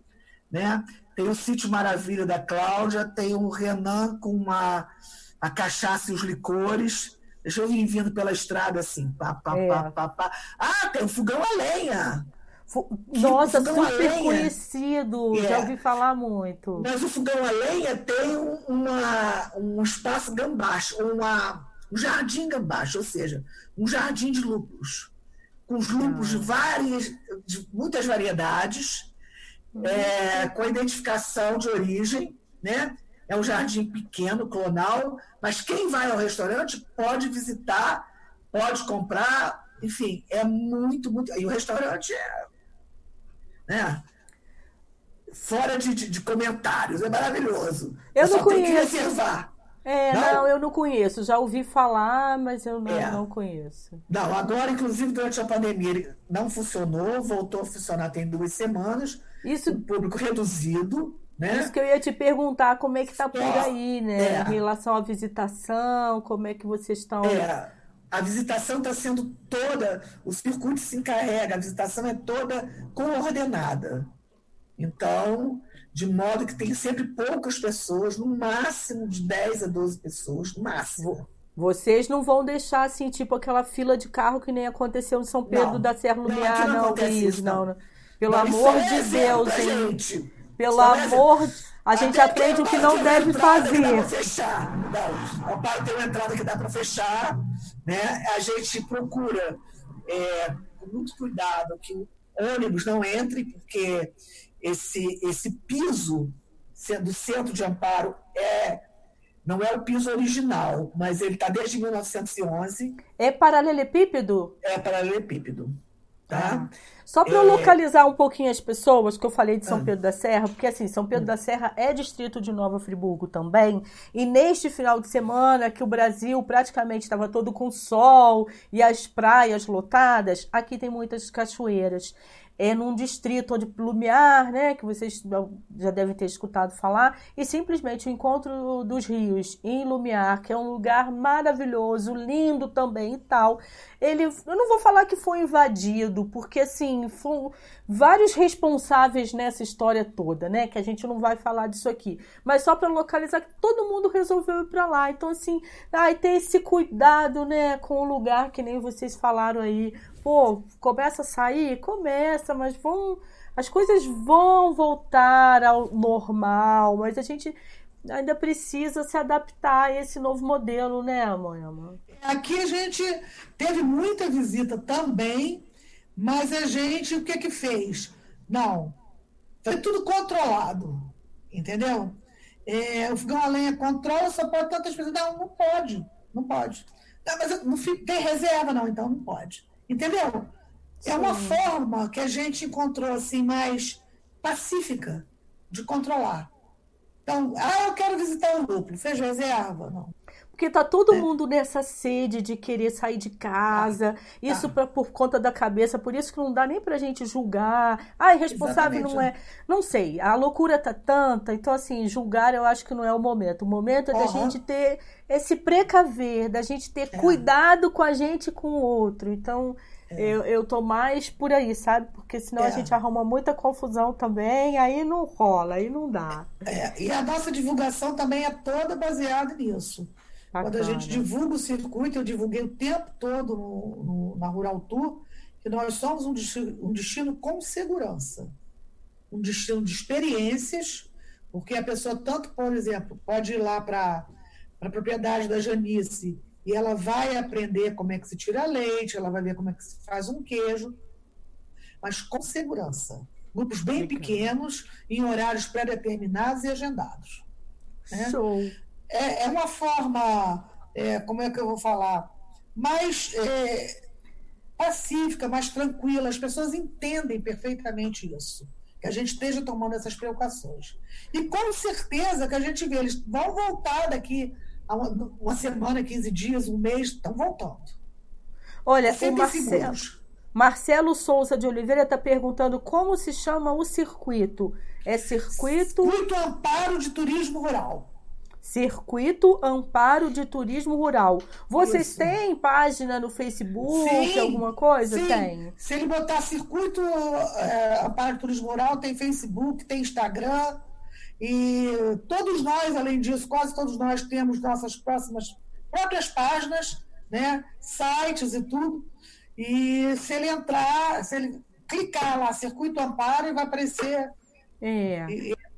né? Tem o sítio Maravilha da Cláudia, tem o Renan com uma, a cachaça e os licores. Deixa eu vir vindo pela estrada assim. Pá, pá, é. pá, pá, pá. Ah, tem o fogão a lenha. Nossa, super conhecido, é. já ouvi falar muito. Mas o fogão a lenha tem uma, um espaço gambacho, uma, um jardim gambacho, ou seja, um jardim de lúpulos. com os lúpulos de ah. várias, de muitas variedades, uhum. é, com a identificação de origem, né? É um jardim pequeno, clonal, mas quem vai ao restaurante pode visitar, pode comprar, enfim, é muito, muito. E o restaurante é. Né? Fora de, de, de comentários, é maravilhoso. Eu, não conheço. Tem que reservar. É, não? não? eu não conheço. Já ouvi falar, mas eu não, é. não conheço. Não, agora, inclusive, durante a pandemia, ele não funcionou, voltou a funcionar tem duas semanas. Isso. Um público reduzido. Né? Isso que eu ia te perguntar como é que está por aí, né? É. Em relação à visitação, como é que vocês estão. É. A visitação está sendo toda, o circuito se encarrega, a visitação é toda coordenada. Então, de modo que tem sempre poucas pessoas, no máximo de 10 a 12 pessoas, no máximo. Vocês não vão deixar assim, tipo aquela fila de carro que nem aconteceu em São Pedro não, da Serra Lumiar, não, não, Luiz, não, não. Pelo não, amor é de Deus? Gente. Pelo Só amor de a gente Até aprende o que não deve fazer. Que dá para fechar. Não, o pai tem uma entrada que dá para fechar, né? A gente procura é, com muito cuidado que o ônibus não entre, porque esse, esse piso do centro de amparo é não é o piso original, mas ele está desde 1911. É paralelepípedo? É paralelepípedo. Tá? Ah. Só para eu é... localizar um pouquinho as pessoas que eu falei de São ah. Pedro da Serra, porque assim, São Pedro da Serra é distrito de Nova Friburgo também, e neste final de semana que o Brasil praticamente estava todo com sol e as praias lotadas, aqui tem muitas cachoeiras é num distrito onde Lumiar, né, que vocês já devem ter escutado falar, e simplesmente o encontro dos rios em Lumiar, que é um lugar maravilhoso, lindo também e tal. Ele, eu não vou falar que foi invadido, porque assim, foram vários responsáveis nessa história toda, né, que a gente não vai falar disso aqui, mas só para localizar que todo mundo resolveu ir para lá. Então assim, ai, ter esse cuidado, né, com o lugar que nem vocês falaram aí, pô, começa a sair? Começa, mas vão. As coisas vão voltar ao normal, mas a gente ainda precisa se adaptar a esse novo modelo, né, mãe? Aqui a gente teve muita visita também, mas a gente, o que que fez? Não, foi tudo controlado, entendeu? É, o fogão a lenha controla, só pode tantas pessoas. Não, não pode, não pode. Não, mas não tem reserva, não, então não pode. Entendeu? Sim. É uma forma que a gente encontrou assim mais pacífica de controlar. Então, ah, eu quero visitar o núcleo, fez reserva? Não. Porque tá todo é. mundo nessa sede de querer sair de casa, tá. isso tá. Pra, por conta da cabeça, por isso que não dá nem pra gente julgar. Ah, irresponsável não é. Não sei, a loucura tá tanta, então assim, julgar eu acho que não é o momento. O momento é uhum. da gente ter esse precaver, da gente ter é. cuidado com a gente e com o outro. Então, é. eu, eu tô mais por aí, sabe? Porque senão é. a gente arruma muita confusão também, aí não rola, aí não dá. É. E a nossa divulgação também é toda baseada nisso. Bacana. Quando a gente divulga o circuito, eu divulguei o tempo todo no, no, na Rural Tour, que nós somos um destino, um destino com segurança. Um destino de experiências, porque a pessoa tanto, por exemplo, pode ir lá para a propriedade da Janice e ela vai aprender como é que se tira leite, ela vai ver como é que se faz um queijo, mas com segurança. Grupos bem pequenos, em horários pré-determinados e agendados. Né? Show. É, é uma forma, é, como é que eu vou falar, mais é, pacífica, mais tranquila. As pessoas entendem perfeitamente isso que a gente esteja tomando essas precauções. E com certeza que a gente vê, eles vão voltar daqui uma, uma semana, 15 dias, um mês, estão voltando. Olha, o Marcelo, Marcelo Souza de Oliveira está perguntando como se chama o circuito. É circuito. Circuito Amparo de Turismo Rural. Circuito Amparo de Turismo Rural. Vocês Isso. têm página no Facebook, sim, alguma coisa? Sim. Tem. Se ele botar Circuito é, Amparo de Turismo Rural, tem Facebook, tem Instagram. E todos nós, além disso, quase todos nós temos nossas próximas próprias páginas, né, sites e tudo. E se ele entrar, se ele clicar lá, Circuito Amparo, vai aparecer. É.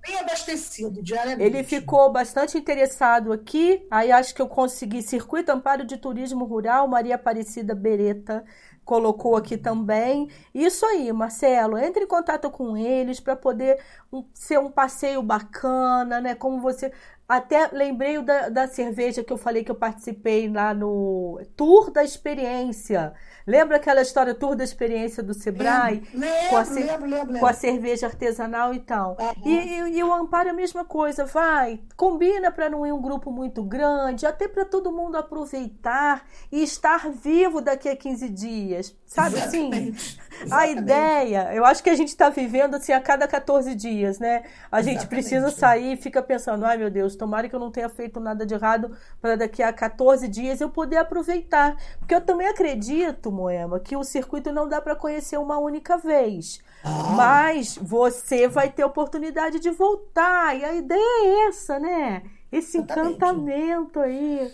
bem abastecido diariamente. Ele ficou bastante interessado aqui. Aí acho que eu consegui Circuito Amparo de Turismo Rural, Maria Aparecida Bereta colocou aqui também. Isso aí, Marcelo, entre em contato com eles para poder um, ser um passeio bacana, né? Como você até lembrei da, da cerveja que eu falei que eu participei lá no Tour da Experiência. Lembra aquela história Tour da Experiência do Sebrae? Lembro, com, a lembro, lembro, com a cerveja artesanal e tal. Uhum. E, e, e, o Amparo é a mesma coisa, vai, combina para não ir um grupo muito grande, até para todo mundo aproveitar e estar vivo daqui a 15 dias. Sabe Exatamente. assim? Exatamente. A ideia, eu acho que a gente está vivendo assim a cada 14 dias, né? A gente Exatamente. precisa sair e fica pensando, ai meu Deus, tomara que eu não tenha feito nada de errado para daqui a 14 dias eu poder aproveitar. Porque eu também acredito, Moema, que o circuito não dá para conhecer uma única vez. Ah. Mas você vai ter oportunidade de voltar. E a ideia é essa, né? Esse encantamento aí.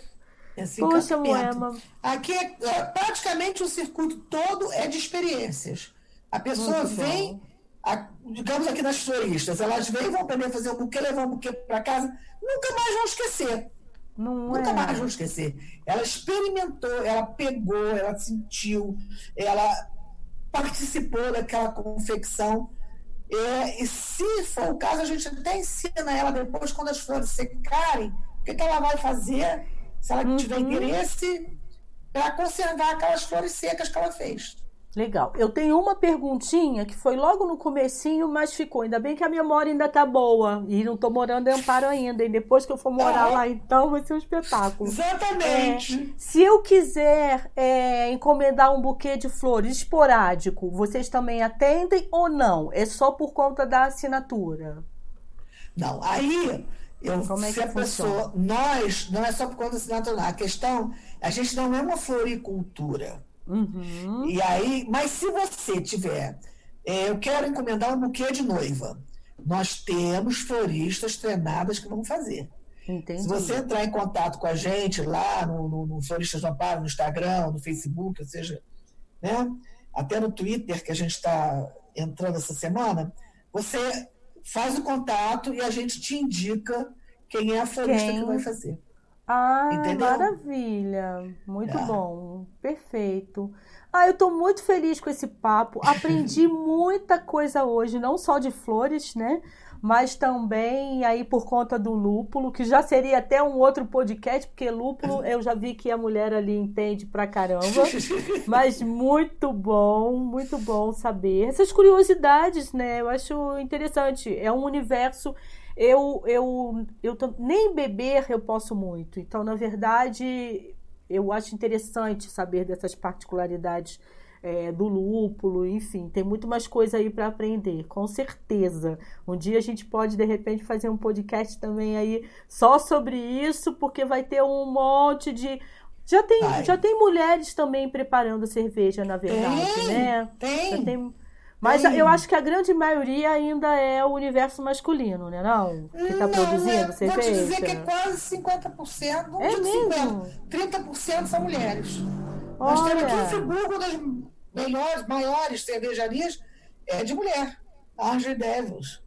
Esse Poxa, Moema. Aqui é, é, praticamente o circuito todo é de experiências. A pessoa Muito vem, a, digamos aqui nas floristas, elas vêm, vão aprender a fazer um buquê, levar um buquê para casa, nunca mais vão esquecer. Não nunca é. mais vão esquecer. Ela experimentou, ela pegou, ela sentiu, ela participou daquela confecção. É, e se for o caso, a gente até ensina ela depois, quando as flores secarem, o que, que ela vai fazer se ela uhum. tiver interesse, para conservar aquelas flores secas que ela fez. Legal. Eu tenho uma perguntinha que foi logo no comecinho, mas ficou. Ainda bem que a memória ainda tá boa. E não tô morando em Amparo ainda. E depois que eu for morar é. lá, então vai ser um espetáculo. Exatamente. É, se eu quiser é, encomendar um buquê de flores esporádico, vocês também atendem ou não? É só por conta da assinatura? Não. Aí eu, Como é que se a pessoa, nós, não é só por conta assinatura, a questão, a gente não é uma floricultura. Uhum. E aí, mas se você tiver, é, eu quero encomendar um buquê de noiva, nós temos floristas treinadas que vão fazer. Entendi. Se você entrar em contato com a gente lá no, no, no Floristas do Amparo, no Instagram, no Facebook, ou seja, né, até no Twitter que a gente está entrando essa semana, você faz o contato e a gente te indica quem é a florista quem? que vai fazer. Ah, Entendeu? maravilha. Muito é. bom. Perfeito. Ah, eu estou muito feliz com esse papo. Aprendi muita coisa hoje, não só de flores, né? Mas também aí por conta do lúpulo, que já seria até um outro podcast, porque lúpulo eu já vi que a mulher ali entende pra caramba. Mas muito bom, muito bom saber. Essas curiosidades, né? Eu acho interessante. É um universo eu, eu, eu nem beber eu posso muito. Então, na verdade, eu acho interessante saber dessas particularidades é, do lúpulo, enfim, tem muito mais coisa aí para aprender, com certeza. Um dia a gente pode de repente fazer um podcast também aí só sobre isso, porque vai ter um monte de já tem, já tem mulheres também preparando cerveja, na verdade, tem, né? Tem. Já tem mas eu acho que a grande maioria ainda é o universo masculino, né? Não? Que está produzindo é, cerveja. Vou te dizer que é quase 50%, não é mesmo? 50, 30% são mulheres. Olha. Nós temos aqui em Friburgo das melhores, maiores cervejarias é de mulher. Arge Devils.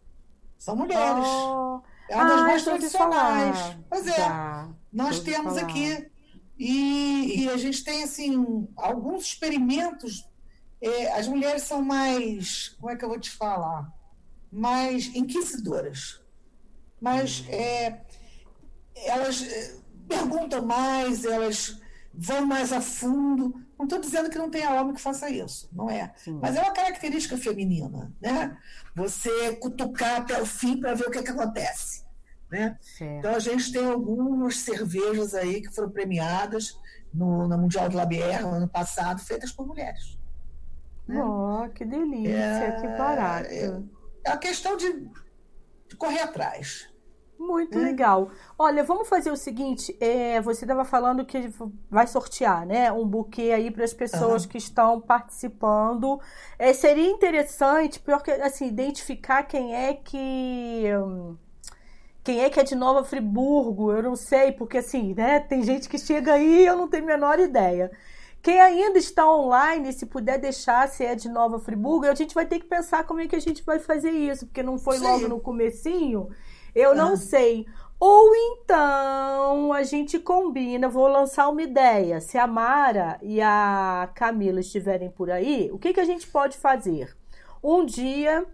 São mulheres. Oh. É uma das ah, mais tradicionais. Pois é. Já. Nós temos falar. aqui. E, e a gente tem, assim, alguns experimentos é, as mulheres são mais, como é que eu vou te falar? Mais inquisidoras. Mas é, elas é, perguntam mais, elas vão mais a fundo. Não estou dizendo que não tenha homem que faça isso, não é. Sim. Mas é uma característica feminina, né? Você cutucar até o fim para ver o que, é que acontece. Né? Então a gente tem algumas cervejas aí que foram premiadas no, no Mundial do Labier no ano passado, feitas por mulheres. Né? Oh, que delícia, é, que barato. É, é a questão de, de correr atrás. Muito hum. legal. Olha, vamos fazer o seguinte: é, você estava falando que vai sortear, né, um buquê aí para as pessoas uhum. que estão participando. É, seria interessante, porque assim, identificar quem é que quem é que é de Nova Friburgo. Eu não sei, porque assim, né, tem gente que chega aí e eu não tenho a menor ideia. Quem ainda está online, se puder deixar, se é de Nova Friburgo, a gente vai ter que pensar como é que a gente vai fazer isso, porque não foi Sim. logo no comecinho. Eu não ah. sei. Ou então a gente combina, vou lançar uma ideia. Se a Mara e a Camila estiverem por aí, o que, que a gente pode fazer? Um dia,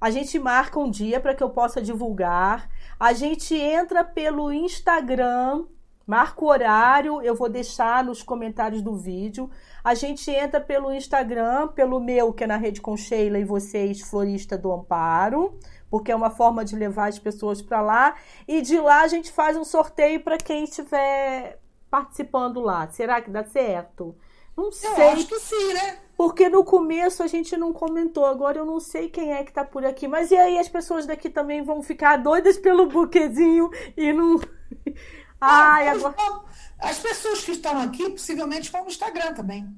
a gente marca um dia para que eu possa divulgar. A gente entra pelo Instagram Marca o horário, eu vou deixar nos comentários do vídeo. A gente entra pelo Instagram, pelo meu, que é na Rede com Sheila e vocês, Florista do Amparo, porque é uma forma de levar as pessoas para lá. E de lá a gente faz um sorteio para quem estiver participando lá. Será que dá certo? Não sei. Eu acho que sim, né? Porque no começo a gente não comentou, agora eu não sei quem é que tá por aqui. Mas e aí as pessoas daqui também vão ficar doidas pelo buquezinho e não. Ai, agora... As pessoas que estão aqui possivelmente vão no Instagram também.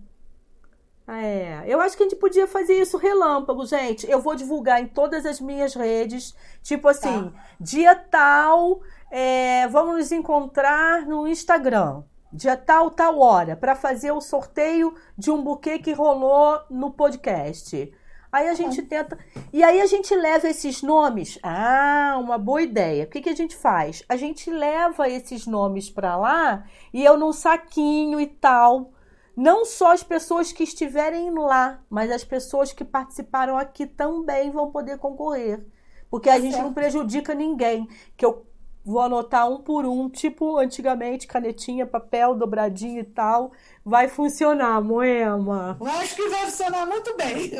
É, eu acho que a gente podia fazer isso relâmpago, gente. Eu vou divulgar em todas as minhas redes, tipo assim, tá. dia tal, é, vamos nos encontrar no Instagram, dia tal, tal hora, para fazer o sorteio de um buquê que rolou no podcast. Aí a gente tenta. E aí a gente leva esses nomes. Ah, uma boa ideia. O que, que a gente faz? A gente leva esses nomes para lá e eu num saquinho e tal. Não só as pessoas que estiverem lá, mas as pessoas que participaram aqui também vão poder concorrer. Porque a tá gente não prejudica ninguém. Que eu vou anotar um por um, tipo antigamente, canetinha, papel, dobradinho e tal vai funcionar, Moema? Eu acho que vai funcionar muito bem.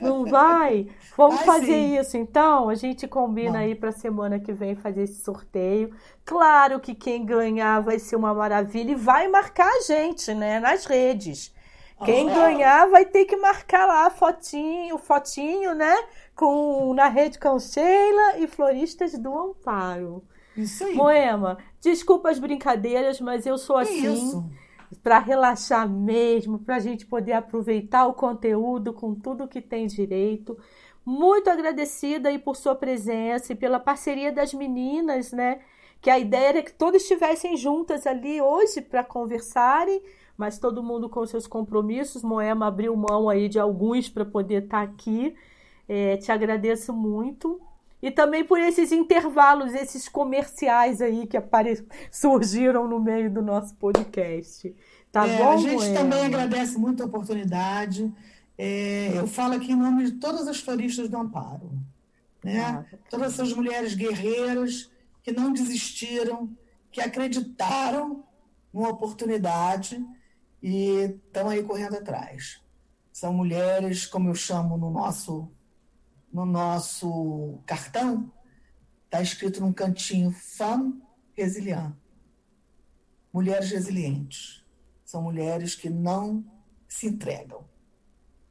Não vai? Vamos vai fazer sim. isso então? A gente combina Bom. aí para semana que vem fazer esse sorteio. Claro que quem ganhar vai ser uma maravilha e vai marcar a gente, né, nas redes. Quem oh, ganhar vai ter que marcar lá fotinho, fotinho, né? Com na rede com Sheila e Floristas do Amparo. Isso aí. Moema, desculpa as brincadeiras, mas eu sou assim. Isso para relaxar mesmo, para a gente poder aproveitar o conteúdo com tudo que tem direito. Muito agradecida aí por sua presença e pela parceria das meninas, né? Que a ideia era que todas estivessem juntas ali hoje para conversarem, mas todo mundo com seus compromissos. Moema abriu mão aí de alguns para poder estar tá aqui. É, te agradeço muito e também por esses intervalos, esses comerciais aí que apare... surgiram no meio do nosso podcast. Tá é, bom? A gente também agradece muito a oportunidade. É, eu falo aqui em nome de todas as floristas do Amparo. Né? Ah, todas essas mulheres guerreiras que não desistiram, que acreditaram numa oportunidade e estão aí correndo atrás. São mulheres, como eu chamo no nosso no nosso cartão, está escrito num cantinho Femme Resilient. Mulheres resilientes. São mulheres que não se entregam.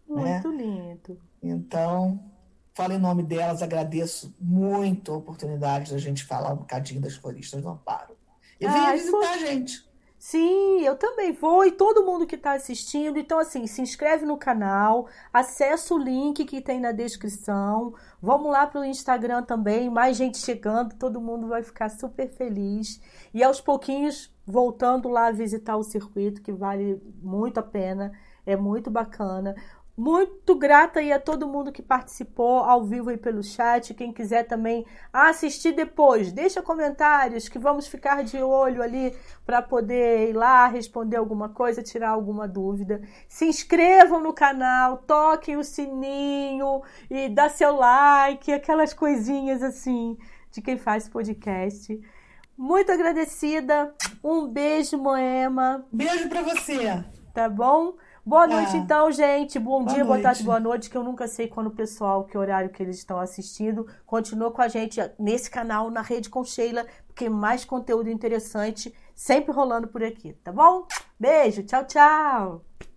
Né? Muito né? lindo. Então, falo em nome delas, agradeço muito a oportunidade da gente falar um bocadinho das floristas do Amparo. E venha visitar foi... a gente. Sim, eu também vou e todo mundo que está assistindo. Então, assim, se inscreve no canal, acessa o link que tem na descrição. Vamos lá para o Instagram também, mais gente chegando, todo mundo vai ficar super feliz. E aos pouquinhos, voltando lá a visitar o circuito, que vale muito a pena, é muito bacana. Muito grata aí a todo mundo que participou ao vivo aí pelo chat. Quem quiser também assistir depois, deixa comentários que vamos ficar de olho ali para poder ir lá responder alguma coisa, tirar alguma dúvida. Se inscrevam no canal, toquem o sininho e dá seu like, aquelas coisinhas assim de quem faz podcast. Muito agradecida. Um beijo, Moema. Beijo para você. Tá bom? Boa noite, ah. então, gente. Bom boa dia, noite. boa tarde, boa noite. Que eu nunca sei quando o pessoal, que horário que eles estão assistindo. Continua com a gente nesse canal, na Rede com Sheila, porque mais conteúdo interessante sempre rolando por aqui, tá bom? Beijo, tchau, tchau.